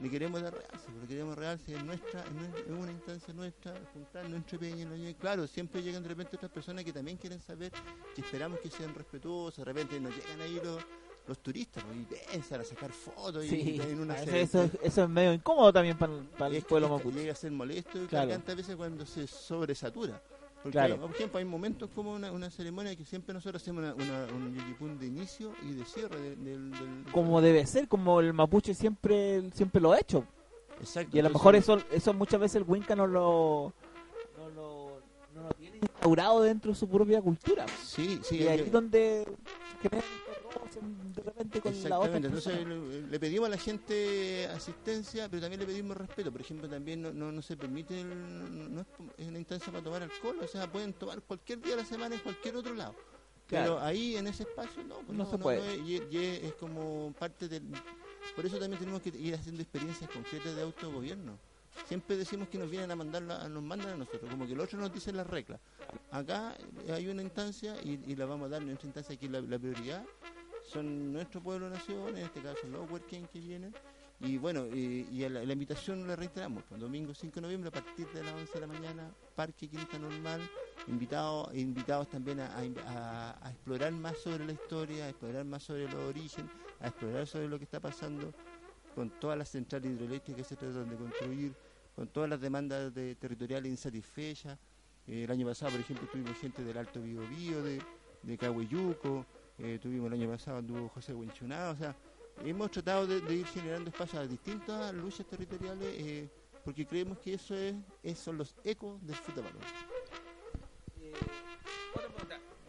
le queremos dar realce, porque queremos realce en nuestra, en una instancia nuestra, juntarnos entre peñas. Claro, siempre llegan de repente otras personas que también quieren saber, que esperamos que sean respetuosos, de repente nos llegan ahí los, los turistas pues, y piensan a sacar fotos y Sí, en una a serie- eso, eso es medio incómodo también para, el- para el pueblo mapuche. llega a ser molesto y Claro. tantas veces cuando se sobresatura. Porque, Claro. hay- por ejemplo, hay momentos como una, una ceremonia que siempre nosotros hacemos una, una- un yuyipún de inicio y de cierre de- del, del- Como debe ser, como el mapuche siempre siempre lo ha hecho. Exacto. Y a lo mejor eso eso muchas veces el Winca no lo no lo, no no lo tienen instaurado dentro de su propia cultura. Sí, sí. y ahí es donde de repente con la otra Exactamente, entonces le, pedimos a la gente asistencia, pero también le pedimos respeto. Por ejemplo, también no, no, no se permite, el- no es, es una instancia para tomar alcohol, o sea, pueden tomar cualquier día de la semana en cualquier otro lado. Claro. Pero ahí en ese espacio no, pues No se puede. es- y, y es, como parte del... Por eso también tenemos que ir haciendo experiencias concretas de autogobierno. Siempre decimos que nos vienen a mandar, la- nos mandan a nosotros, como que el otro nos dice las reglas. Acá hay una instancia y, y la vamos a dar en nuestra instancia aquí la, la prioridad son nuestro pueblo nación, en este caso los working que vienen. Y bueno, y, la, la invitación la reiteramos, pues, domingo 5 de noviembre a partir de las 11 de la mañana, Parque Quinta Normal, invitados, invitados también a, explorar más sobre la historia, a explorar más sobre los orígenes, a explorar sobre lo que está pasando con todas las centrales hidroeléctricas que se tratan de construir, con todas las demandas de, territoriales insatisfechas. Eh, el año pasado, por ejemplo, tuvimos gente del Alto Biobío, de, de Cahuayuco, eh, tuvimos el año pasado, anduvo José Huenchunado, o sea, hemos tratado de, ir generando espacios a distintas luchas territoriales eh, porque creemos que eso es, esos son los ecos del fútbol. Eh.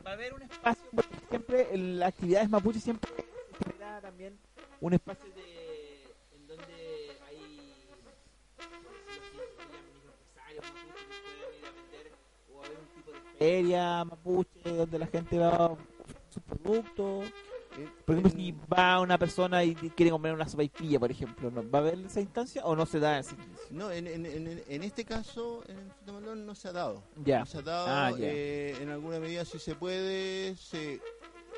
Va a haber un espacio, siempre en las actividades mapuche siempre se genera también un espacio de en donde hay microempresarios mapuche que pueden ir a vender o haber un tipo de feria mapuche donde la gente va a sus productos. Eh, Por ejemplo, si va una persona y quiere comprar una sopaipilla, por ejemplo, ¿no? ¿va a haber esa instancia o no se da esa instancia? No, en, en, en, en este caso, en el Futamalón no se ha dado. Ya. No se ha dado, Ah, ya. eh, en alguna medida si se puede, se...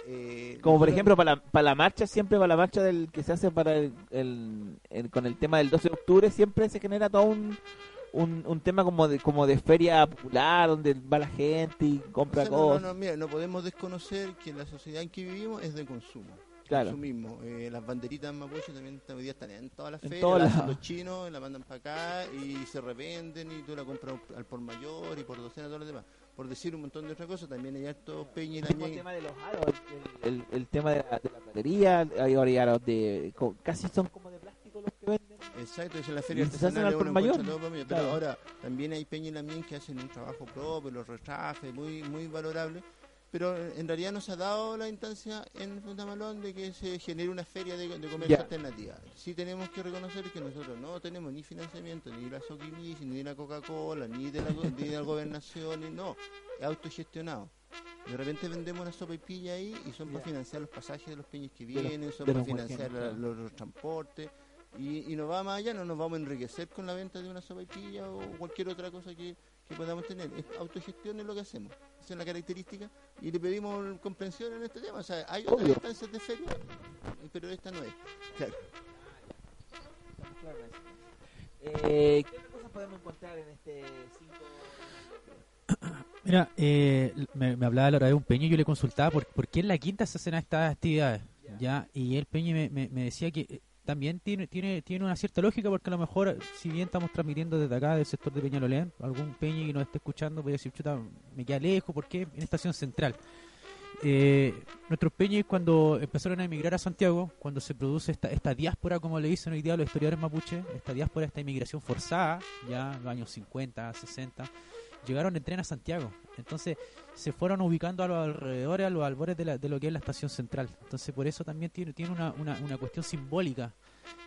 eh, Como por ejemplo para la, para la marcha, siempre para la marcha del que se hace para el, el- el- con el tema del 12 de octubre, siempre se genera todo un, un, un tema como de, como de feria popular, donde va la gente y O compra sea, no, no, cosas. no, mira, no podemos desconocer que la sociedad en que vivimos es de consumo. Claro. Consumimos. Eh, las banderitas mapuche también hoy día están en todas las En ferias, hacen lados. los chinos, la mandan para acá y se revenden y tú la compras al por mayor y por docena todo lo demás. Por decir un montón de otras cosas, también hay harto peña y El tema de los aros, el, el- el tema de la, de la platería, hay aros de, casi son como venden. Exacto, es la feria artesanal al por uno mayor, todo por mayor. Pero claro. ahora también hay peña y lamien que hacen un trabajo propio, los retrajes, muy muy valorable. Pero en realidad no se ha dado la instancia en Punta Malón de que se genere una feria de, de comercio alternativa. Sí tenemos que reconocer que nosotros no tenemos ni financiamiento ni de la Soquimich, ni de la Coca-Cola, ni de la, ni de la gobernación, ni- no, es autogestionado. De repente vendemos una sopa y pilla ahí y son para financiar los pasajes de los peñas que vienen, son de para financiar la- los transportes. Y, y no va más allá, no nos vamos a enriquecer con la venta de una sopa y pilla o cualquier otra cosa que, que podamos tener. Es autogestión es lo que hacemos. Esa es la característica. Y le pedimos comprensión en este tema. O sea, hay otras Obvio. instancias de feria, pero esta no es. Claro. Eh, ¿Qué otras cosas podemos encontrar en este 5? Mira, eh, me, me hablaba la hora de un peño y yo le consultaba por, por qué en la quinta se hacen estas actividades. ya Y el peño me, me- me decía que eh, también tiene, tiene, tiene una cierta lógica porque a lo mejor, si bien estamos transmitiendo desde acá, del sector de Peñalolén, algún peño que nos esté escuchando puede decir, chuta, me queda lejos, ¿por qué? En Estación Central. Eh, nuestros peñas cuando empezaron a emigrar a Santiago, cuando se produce esta, esta diáspora, como le dicen hoy día los historiadores mapuche, esta diáspora, esta inmigración forzada, ya en los años 50, 60, llegaron en tren a Santiago. Entonces se fueron ubicando a los alrededores, a los albores de, la- de lo que es la estación central. Entonces por eso también tiene, tiene una, una, una cuestión simbólica.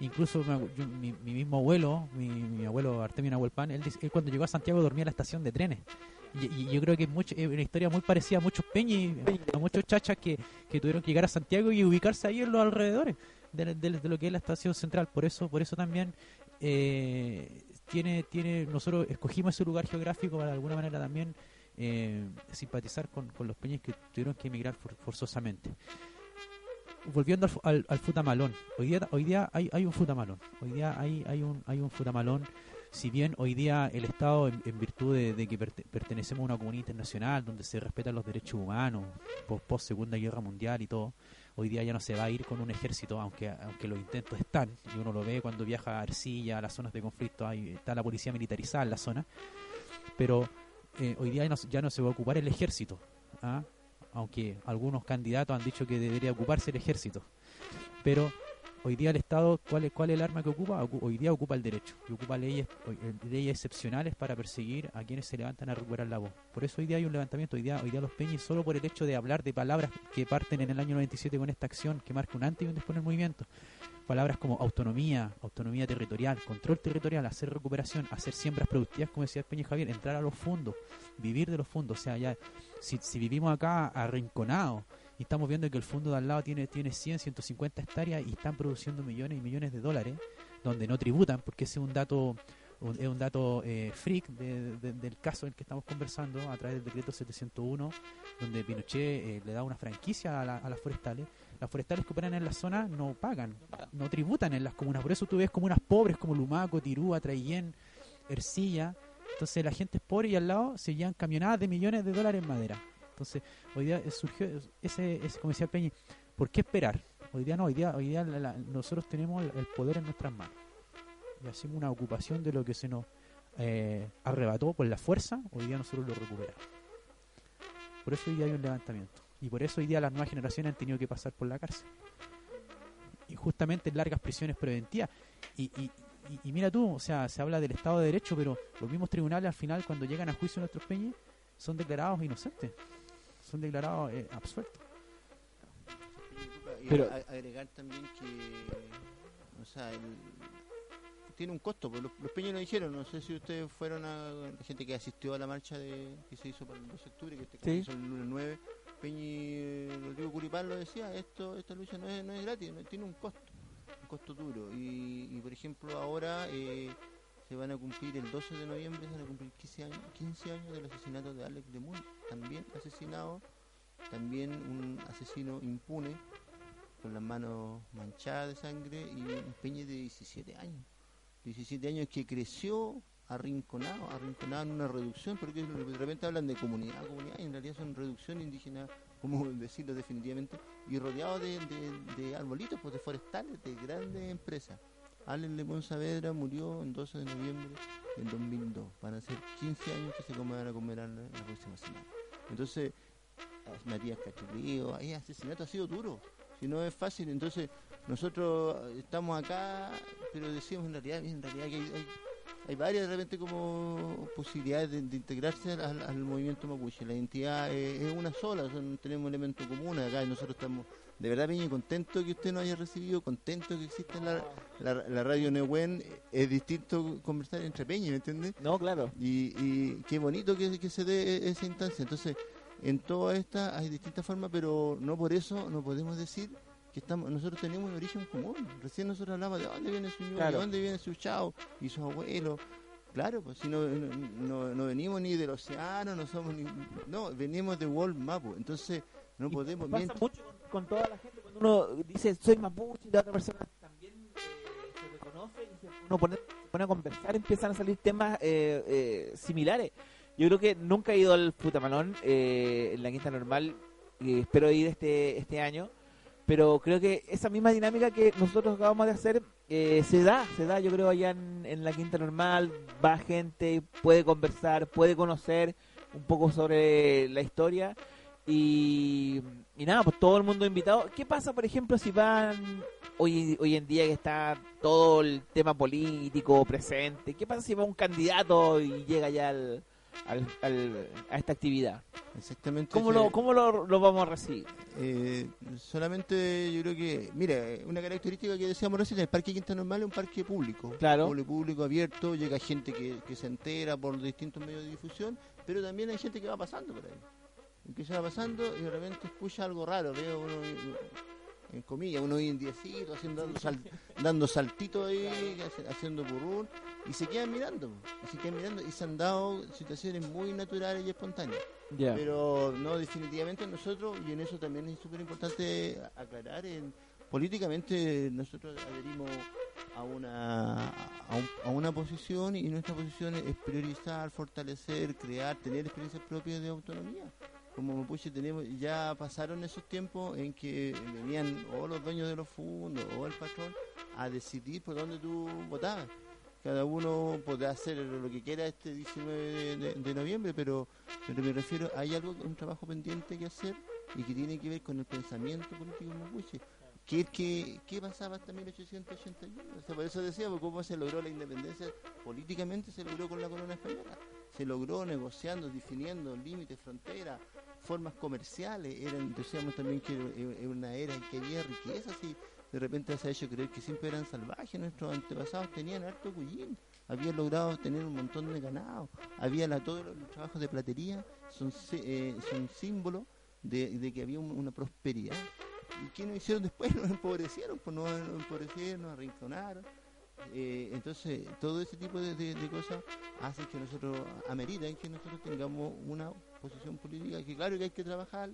Incluso yo- mi, mi mismo abuelo, mi, abuelo Artemio Nahuelpan, él, él cuando llegó a Santiago dormía en la estación de trenes. Y, yo creo que mucho, es una historia muy parecida a muchos peñas, a muchos chachas que, que tuvieron que llegar a Santiago y ubicarse ahí en los alrededores de, de- de lo que es la estación central. Por eso, por eso también eh, tiene, tiene, nosotros escogimos ese lugar geográfico para de alguna manera también eh, simpatizar con, con los peñas que tuvieron que emigrar for- forzosamente. Volviendo al, al, al futamalón, hoy día, hoy día hay, hay un futamalón, hoy día hay, hay un, hay un futamalón, si bien hoy día el Estado, en, en virtud de, de que perte- pertenecemos a una comunidad internacional donde se respetan los derechos humanos, post, post Segunda Guerra Mundial y todo, hoy día ya no se va a ir con un ejército, aunque aunque los intentos están, y uno lo ve cuando viaja a Arcilla, a las zonas de conflicto, ahí está la policía militarizada en la zona, pero eh, hoy día ya no, se va a ocupar el ejército, ¿ah? aunque algunos candidatos han dicho que debería ocuparse el ejército, pero Hoy día el Estado, ¿cuál es, cuál es el arma que ocupa? Ocu- Hoy día ocupa el derecho y ocupa leyes, eh, leyes excepcionales para perseguir a quienes se levantan a recuperar la voz. Por eso hoy día hay un levantamiento, hoy día, hoy día los peñis, solo por el hecho de hablar de palabras que parten en el año 97 con esta acción que marca un antes y un después en el movimiento. Palabras como autonomía, autonomía territorial, control territorial, hacer recuperación, hacer siembras productivas, como decía el Peña Javier, entrar a los fondos, vivir de los fondos. O sea, ya si, si vivimos acá arrinconados y estamos viendo que el fondo de al lado tiene, tiene 100, 150 hectáreas y están produciendo millones y millones de dólares, donde no tributan, porque ese es un dato un- es un dato eh, freak de- de- del caso del que estamos conversando a través del decreto 701, donde Pinochet eh, le da una franquicia a, la- a las forestales. Las forestales que operan en la zona no pagan, no tributan en las comunas. Por eso tú ves comunas pobres como Lumaco, Tirúa, Traillén, Ercilla. Entonces la gente es pobre y al lado se llevan camionadas de millones de dólares en madera. Entonces hoy día surgió ese, ese como decía Peñi, ¿por qué esperar? Hoy día no, hoy día, hoy día nosotros tenemos el poder en nuestras manos y hacemos una ocupación de lo que se nos eh, arrebató por la fuerza, hoy día nosotros lo recuperamos. Por eso hoy día hay un levantamiento. Y por eso hoy día las nuevas generaciones han tenido que pasar por la cárcel. Y justamente en largas prisiones preventivas. Y, y, y- y mira tú, o sea, se habla del Estado de Derecho, pero los mismos tribunales al final, cuando llegan a juicio nuestros peñas, son declarados inocentes. Son declarados eh, absueltos. Y Pero- agregar también que, o sea, el- tiene un costo. Pues los, los peñas lo dijeron. No sé si ustedes fueron a la gente que asistió a la marcha de, que se hizo para el 12 de octubre, que este Sí. hizo el lunes 9. Peñi Rodrigo Curipán lo decía, esto esta lucha no es, no es gratis, no- tiene un costo, un costo duro. Y, y, por ejemplo, ahora eh, se van a cumplir el 12 de noviembre, se van a cumplir 15 años, 15 años del asesinato de Alex de Muy, también asesinado, también un asesino impune, con las manos manchadas de sangre y un peñe de 17 años. 17 años que creció arrinconado, arrinconado en una reducción, porque de repente hablan de comunidad, comunidad, y en realidad son reducción indígena, como decirlo definitivamente, y rodeado de, de- de arbolitos, pues de forestales, de grandes empresas. Allen Lemón Saavedra murió el 12 de noviembre del 2002. Van a ser 15 años que se van a conmemorar la, próxima semana. Entonces, Matías Cachurrío, ahí asesinato ha sido duro. Si no es fácil, entonces nosotros estamos acá, pero decimos en realidad, en realidad que hay, hay varias de repente como posibilidades de, de integrarse al, al movimiento mapuche. La identidad es, es una sola, son- tenemos elementos comunes acá y nosotros estamos de verdad bien contentos que usted nos haya recibido, contentos que exista la, la, la radio Neuwen. Es distinto conversar entre peñas, ¿me entiendes? No, claro. Y, y qué bonito que, que se dé e- esa instancia. Entonces, en toda esta hay distintas formas, pero no por eso no podemos decir que estamos nosotros tenemos un origen común. Recién nosotros hablamos de dónde viene su ñuño, Claro. de dónde viene su chao y su abuelo. Claro, pues si no, no, no- venimos ni del océano, no somos ni... No, venimos de World Mapu. Entonces, no Y podemos... pasa mucho con, con toda la gente cuando uno dice soy mapuche y la otra persona también eh, se reconoce y se, uno pone, se pone a conversar empiezan a salir temas eh, eh, similares yo creo que nunca he ido al Futamalón eh, en la quinta normal y espero ir este este año pero creo que esa misma dinámica que nosotros acabamos de hacer eh, se da, se da yo creo allá en, en la quinta normal, va gente, puede conversar, puede conocer un poco sobre la historia y, y nada, pues todo el mundo invitado. ¿Qué pasa, por ejemplo, si van hoy, hoy en día que está todo el tema político presente? ¿Qué pasa si va un candidato y llega ya al, al- al- a esta actividad? Exactamente. ¿Cómo, ese- lo, cómo lo, lo vamos a recibir? Eh, solamente yo creo que, mira, una característica que decíamos recién, el Parque Quinta Normal es un parque público. Claro. Público, público, abierto, llega gente que, que se entera por distintos medios de difusión, pero también hay gente que va pasando por ahí. Que se va pasando y de repente escucha algo raro, veo uno, en comillas, uno indiecito haciendo dando, sal- dando saltitos ahí, haciendo burrún, y se quedan mirando, y se quedan mirando, y se han dado situaciones muy naturales y espontáneas. Pero no, definitivamente nosotros, y en eso también es súper importante aclarar, en, políticamente nosotros adherimos a una, a, un- a una posición y nuestra posición es priorizar, fortalecer, crear, tener experiencias propias de autonomía. Como Mapuche tenemos, ya pasaron esos tiempos en que venían o los dueños de los fondos o el patrón a decidir por dónde tú votabas. Cada uno podrá hacer lo que quiera este 19 de, noviembre, pero, pero me refiero, hay algo, un trabajo pendiente que hacer y que tiene que ver con el pensamiento político mapuche. ¿Qué, qué, qué pasaba hasta 1881? O sea, por eso decía, pues, cómo se logró la independencia políticamente, se logró con la corona española. Se logró negociando, definiendo límites, fronteras, formas comerciales. Eran, decíamos también que era era una era en que había riqueza, y de repente se ha hecho creer que siempre eran salvajes. Nuestros antepasados tenían harto cullín, habían logrado tener un montón de ganado, había la, todos los, los trabajos de platería, son, eh, son símbolos de, de que había un- una prosperidad. ¿Y qué nos hicieron después? Nos empobrecieron, pues nos, nos empobrecieron, nos arrinconaron. Eh, entonces, todo ese tipo de, de- de cosas hacen que nosotros, ameritan que nosotros tengamos una posición política que claro que hay que trabajar.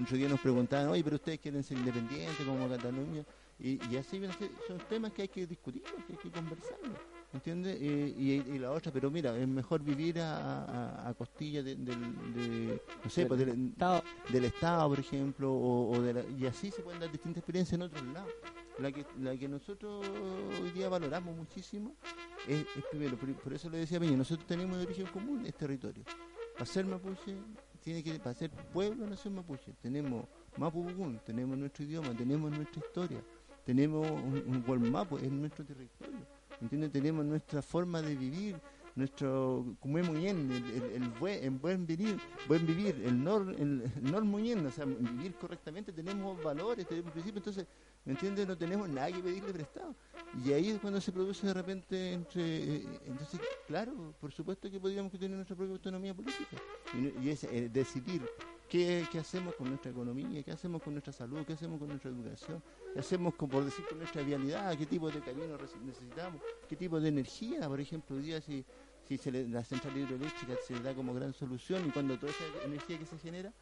Otro día nos preguntaban, oye, pero ustedes quieren ser independientes como Cataluña. Y, y así van a ser- son temas que hay que discutir, que hay que conversarlos. ¿Entiendes? Eh, y, y la otra, pero mira, es mejor vivir a, a, a costilla de, del- de- no sé, pues, del, Estado- del Estado, por ejemplo, o, o de la- y así se pueden dar distintas experiencias en otros lados. La que, la que nosotros hoy día valoramos muchísimo es, es primero, por, por eso le decía a Peña, nosotros tenemos de origen común es territorio. Para ser mapuche, tiene que, para ser pueblo, nación mapuche, tenemos Mapudungun, tenemos nuestro idioma, tenemos nuestra historia, tenemos un, un Gualmapu, es nuestro territorio, ¿entiendes? Tenemos nuestra forma de vivir, nuestro como es bien, el, buen, el buen vivir, buen vivir, el nor, el nor muy bien, o sea, vivir correctamente, tenemos valores, tenemos principios, entonces, ¿me entiendes? No tenemos nada que pedirle prestado. Y ahí es cuando se produce de repente entre, eh, entonces, claro, por supuesto que podríamos tener nuestra propia autonomía política. Y, y es eh, decidir qué, qué hacemos con nuestra economía, qué hacemos con nuestra salud, qué hacemos con nuestra educación, qué hacemos con, por decir, con nuestra vialidad, qué tipo de camino necesitamos, qué tipo de energía, por ejemplo, día si, si se le- la central hidroeléctrica se le da como gran solución y cuando toda esa energía que se genera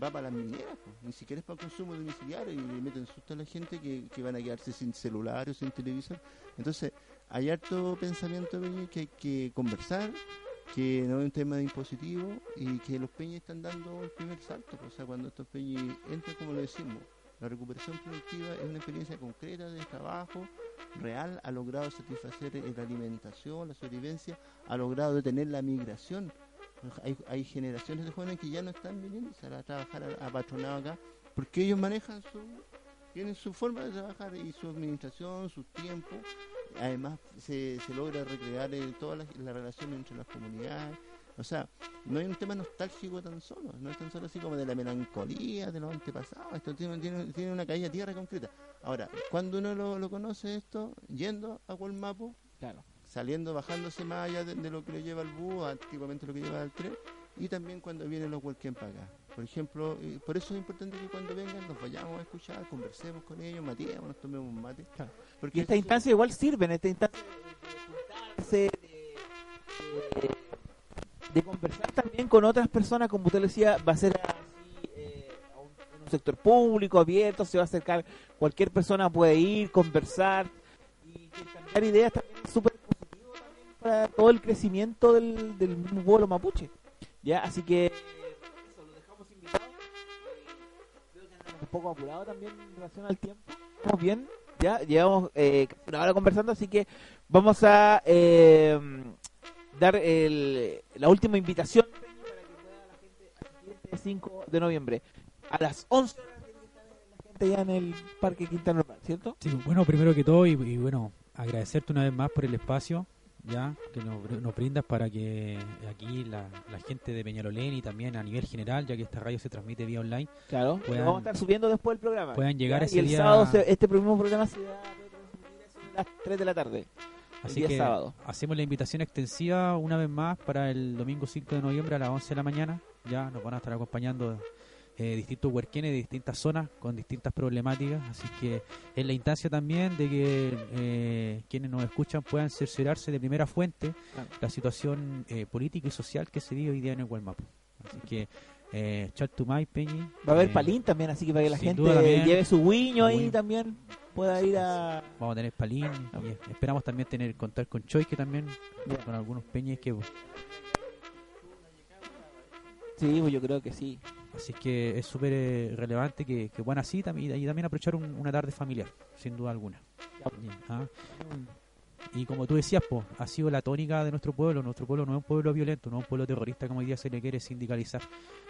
va para las mineras, pues, ni siquiera es para consumo domiciliario y le meten susto a la gente que, que van a quedarse sin celular o sin televisor. Entonces, hay harto pensamiento que hay que conversar, que no es un tema impositivo y que los peñas están dando el primer salto. pues, O sea, cuando estos peñas entran, como lo decimos, la recuperación productiva es una experiencia concreta de trabajo real, ha logrado satisfacer eh, la alimentación, la sobrevivencia, ha logrado detener la migración. Hay, hay generaciones de jóvenes que ya no están viniendo a trabajar a, a patronado acá porque ellos manejan su tienen su forma de trabajar y su administración, sus tiempos. Además, se, se logra recrear eh, toda la, la relación entre las comunidades. O sea, no hay un tema nostálgico tan solo, no es tan solo así como de la melancolía de los antepasados. Esto tiene, tiene, tiene una caída tierra concreta. Ahora, cuando uno lo, lo conoce esto, yendo a Gualmapo, Claro. Saliendo, bajándose más allá de, de lo que le lleva el búho, antiguamente lo que lleva el tren, y también cuando vienen los Walken para acá. Por ejemplo, por eso es importante que cuando vengan nos vayamos a escuchar, conversemos con ellos, mateemos, nos tomemos un mate. Claro. Porque Y esta eso- instancia igual sirve, en esta instancia de, de de, conversar también con otras personas, como usted decía, va a ser así, eh, a un, en un sector público, abierto, se va a acercar, cualquier persona puede ir, conversar, y cambiar ideas también es súper para todo el crecimiento del, del pueblo mapuche. ¿Ya? Así que eh, eso, lo dejamos invitado. Creo que andamos un poco apurado también en relación al tiempo. ¿Estamos bien? Ya, llevamos eh, una hora conversando, así que vamos a eh, dar el- la última invitación para que pueda la gente asistir este 5 de noviembre. A las 11 horas la gente ya en el Parque Quinta Normal, ¿cierto? Sí, bueno, primero que todo, y bueno, agradecerte una vez más por el espacio ya que nos, nos brindas para que aquí la, la gente de Peñalolén y también a nivel general, ya que esta radio se transmite vía online, Claro, Puedan- vamos a estar subiendo después del programa. puedan llegar ¿ya? ese y el día- sábado se- este mismo programa se va a las 3 de la tarde. Así que sábado. hacemos la invitación extensiva una vez más para el domingo 5 de noviembre a las 11 de la mañana. Ya nos van a estar acompañando eh, distintos huerquenes de distintas zonas con distintas problemáticas. Así que es la instancia también de que eh, quienes nos escuchan puedan cerciorarse de primera fuente Claro. la situación eh, política y social que se vive hoy día en el Gualmapu. Así que, eh, Chaltumay, Peñi. Va a haber eh, palín también, así que para que la gente también. lleve su guiño ahí también pueda ir a... Vamos a tener palín y esperamos también tener contar con Choi, que también con algunos peñes que Sí, pues yo creo que sí. Así que es súper eh, relevante que, que puedan así y también aprovechar un- una tarde familiar, sin duda alguna. ¿ah? Y como tú decías, po, ha sido la tónica de nuestro pueblo. Nuestro pueblo no es un pueblo violento, no es un pueblo terrorista como hoy día se le quiere sindicalizar.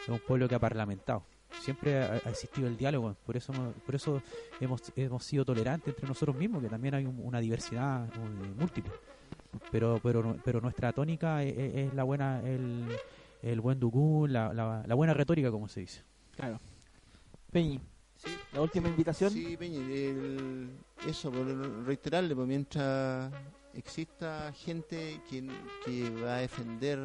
Es un pueblo que ha parlamentado. siempre ha, ha existido el diálogo, por eso hemos- por eso hemos, hemos sido tolerantes entre nosotros mismos, que también hay un- una diversidad eh, múltiple. Pero, pero, pero nuestra tónica es, es- es la buena, el, el buen ducú, la, la, la buena retórica, como se dice. Claro. Peñi, la última invitación. Sí, Peña, el- eso, por reiterarle, pues mientras exista gente que, que va a defender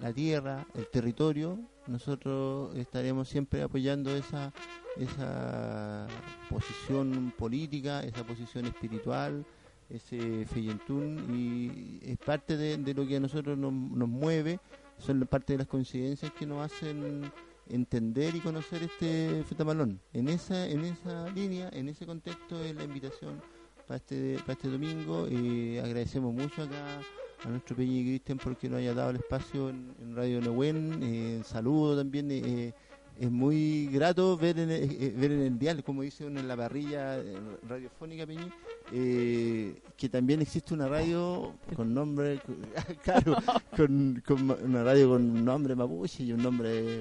la tierra, el territorio, nosotros estaremos siempre apoyando esa, esa posición política, esa posición espiritual, ese feyentún, y es parte de, de lo que a nosotros nos, nos mueve, son parte de las coincidencias que nos hacen entender y conocer este fetamalón. En esa, en esa línea, en ese contexto es la invitación para este, para este domingo. Eh, agradecemos mucho acá a nuestro Peñi Cristian porque nos haya dado el espacio en, Radio Nehuen. Eh, saludo también. eh, es muy grato ver en, el, eh, ver en el dial, como dice uno en la parrilla eh, radiofónica, Peñi, eh, que también existe una radio con nombre, claro, con, una radio con un nombre mapuche y un nombre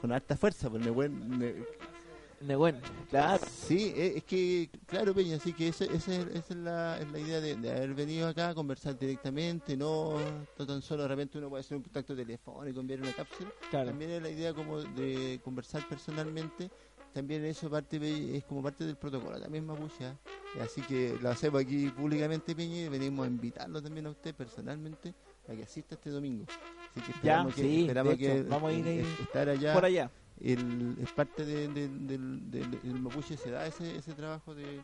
con alta fuerza, pues Nehuen, Ne- Nehuen, claro. Sí, eh, es que, claro, Peña, así que esa es la, es la idea de, de haber venido acá a conversar directamente, no, tan solo de repente uno puede hacer un contacto telefónico, enviar una cápsula, Claro. también es la idea como de conversar personalmente, también eso parte es como parte del protocolo, también Mapuche, así que lo hacemos aquí públicamente, Peña, y venimos a invitarlo también a usted personalmente a que asista este domingo. Así que Ya, esperamos que, sí, esperamos de hecho, que vamos a ir estar allá Por allá. El, es parte de- de- del, del- del mapuche se da ese, ese trabajo de,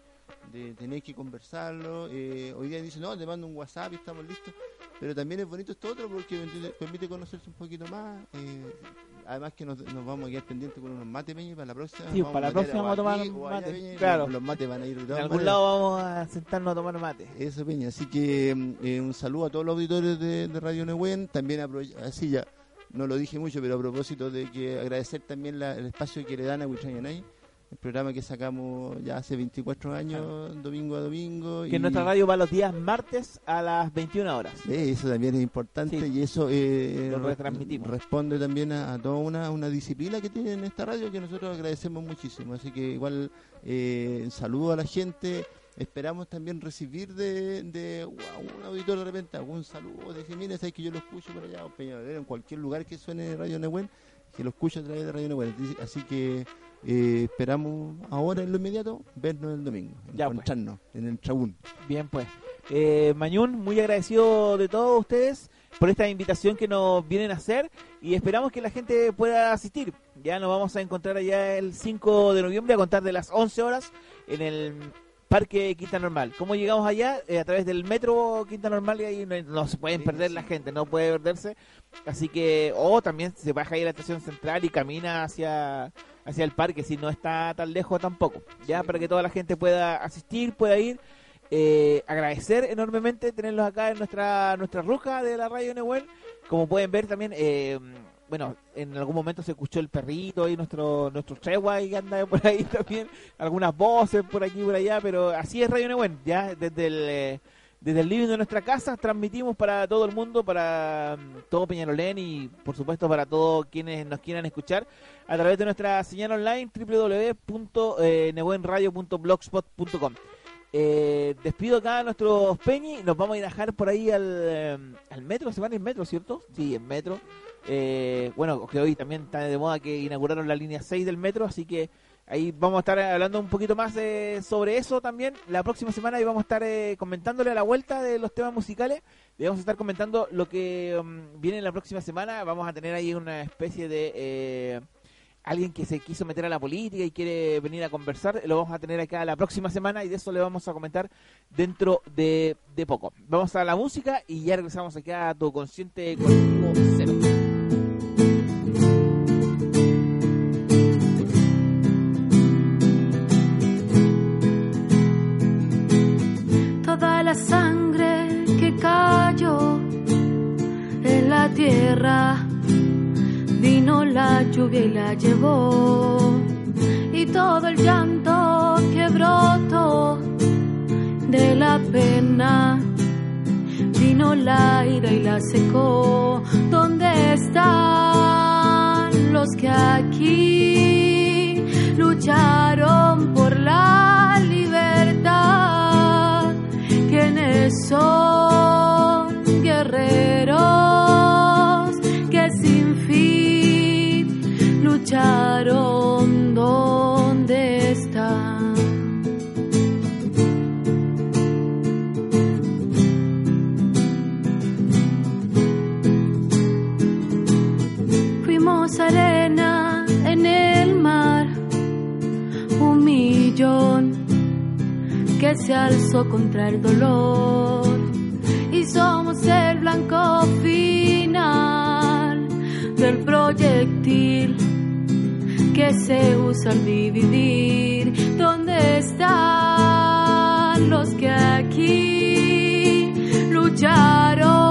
de tener que conversarlo eh, hoy día dice no te mando un whatsapp y estamos listos pero también es bonito esto otro porque permite, conocerse un poquito más eh, además que nos, nos vamos a quedar pendientes con unos mates Peña, para la próxima Sí, para la próxima vamos a tomar aquí mate, Peña, claro. los mates van a ir de algún lado vamos a sentarnos a tomar mate. Eso, Peña. Así que mm, eh, un saludo a todos los auditores de, de Radio Nehuen. También, así ya, no lo dije mucho, pero a propósito de que agradecer también la- el espacio que le dan a Huitrayanay, el programa que sacamos ya hace 24 años, domingo a domingo. Que y- en nuestra radio va los días martes a las 21 horas. Eh, eso también es importante Sí. y eso eh, Lo re- retransmitimos. responde también a, a toda una, una disciplina que tiene en esta radio que nosotros agradecemos muchísimo. Así que igual eh, saludo a la gente. Esperamos también recibir de, de algún auditor de repente algún saludo. Decir, mire, sabes que yo lo escucho por allá, o Peñalolera, en cualquier lugar que suene Radio Nehuen, que lo escucho a través de Radio Nehuen. Así que eh, esperamos ahora en lo inmediato vernos el domingo, Ya, pues. encontrarnos en el Trabún. Bien, pues. Eh, Mañún, muy agradecido de todos ustedes por esta invitación que nos vienen a hacer y esperamos que la gente pueda asistir. Ya nos vamos a encontrar allá el 5 de noviembre a contar de las 11 horas en el Parque Quinta Normal. ¿Cómo llegamos allá? Eh, a través del metro Quinta Normal y ahí no, no se pueden perder la gente, no puede perderse. Así que, o también se baja ahí a la estación central y camina hacia, hacia el parque si no está tan lejos tampoco. Ya Sí. para que toda la gente pueda asistir, pueda ir. Eh, agradecer enormemente tenerlos acá en nuestra nuestra ruja de la radio Nehuen. Como pueden ver también, eh, bueno, en algún momento se escuchó el perrito y nuestro nuestro tregua y que anda por ahí también, algunas voces por aquí y por allá, pero así es Radio Nehuen, ya desde el eh, desde el living de nuestra casa transmitimos para todo el mundo, para mm, todo Peñalolén y por supuesto para todos quienes nos quieran escuchar a través de nuestra señal online www.nebuenradio.blogspot.com. Eh, despido acá a nuestros Peñi, nos vamos a ir a dejar por ahí al, eh, al metro, se van en metro, ¿cierto? Sí, en metro. Eh, bueno, que hoy también está de moda que inauguraron la línea 6 del metro, así que ahí vamos a estar hablando un poquito más eh, sobre eso también. La próxima semana y vamos a estar eh, comentándole a la vuelta de los temas musicales. Le vamos a estar comentando lo que mm, viene la próxima semana. Vamos a tener ahí una especie de... alguien que se quiso meter a la política y quiere venir a conversar, lo vamos a tener acá la próxima semana y de eso le vamos a comentar dentro de, de poco. Vamos a la música y ya regresamos acá a tu consciente colectivo cero. Lluvia y la llevó, y todo el llanto que brotó de la pena, vino la ira y la secó. ¿Dónde están los que aquí lucharon por la libertad. Quienes son fin lucharon donde están. Fuimos arena en el mar, un millón que se alzó contra el dolor y somos el blanco final del proyectil que se usa dividir. ¿Dónde están los que aquí lucharon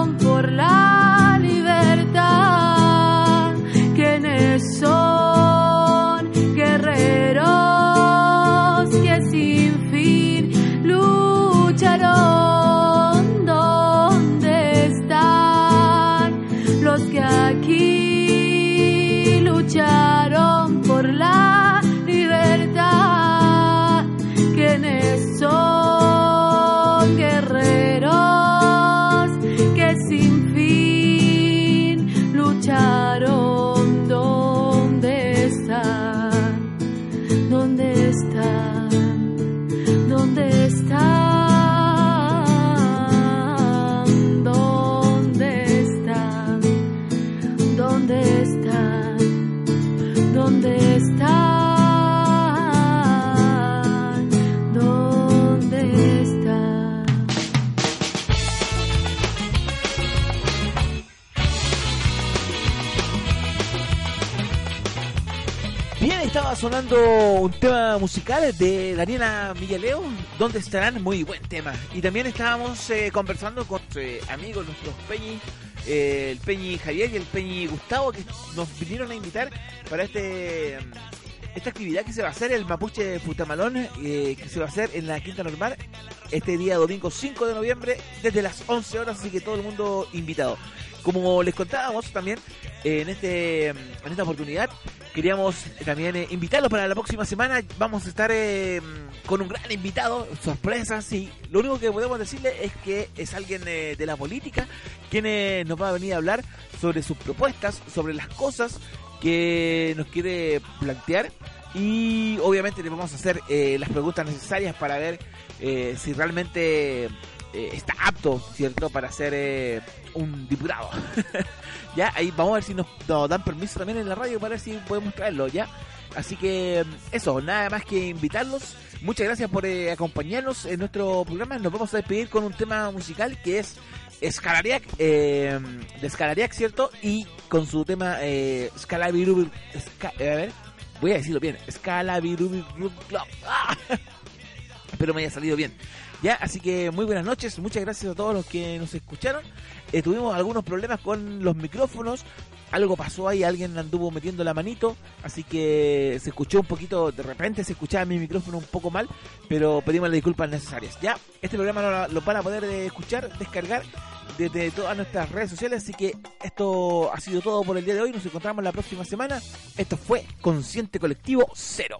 musical de Daniela Migueleo, ¿Dónde estarán? Muy buen tema. Y también estábamos eh, conversando con eh, amigos, nuestros Peñi, eh, el Peñi Javier y el Peñi Gustavo, que nos vinieron a invitar para este esta actividad que se va a hacer, el Mapuche Putamalón, eh, que se va a hacer en la Quinta Normal este día domingo 5 de noviembre desde las 11 horas, así que todo el mundo invitado. Como les contábamos también, eh, en este en esta oportunidad queríamos también eh, invitarlos para la próxima semana. Vamos a estar eh, con un gran invitado, sorpresas, y lo único que podemos decirle es que es alguien eh, de la política quien eh, nos va a venir a hablar sobre sus propuestas, sobre las cosas que nos quiere plantear y obviamente le vamos a hacer eh, las preguntas necesarias para ver eh, si realmente eh, está apto, ¿cierto?, para ser eh, un diputado. ya, ahí vamos a ver si nos, dan permiso también en la radio para ver si podemos traerlo, ¿ya? Así que eso, nada más que invitarlos. Muchas gracias por eh, acompañarnos en nuestro programa. Nos vamos a despedir con un tema musical que es Scalariac, eh, Scalariac, ¿cierto? Y con su tema eh, a ver, voy a decirlo bien. Club. ¡Ah! Me haya salido bien. Ya, así que muy buenas noches, muchas gracias a todos los que nos escucharon. Eh, tuvimos algunos problemas con los micrófonos, algo pasó ahí, alguien anduvo metiendo la manito, así que se escuchó un poquito, de repente se escuchaba mi micrófono un poco mal, pero pedimos las disculpas necesarias. Ya, este programa lo, lo van a poder escuchar, descargar desde todas nuestras redes sociales, así que esto ha sido todo por el día de hoy, nos encontramos la próxima semana. Esto fue Consciente Colectivo Cero.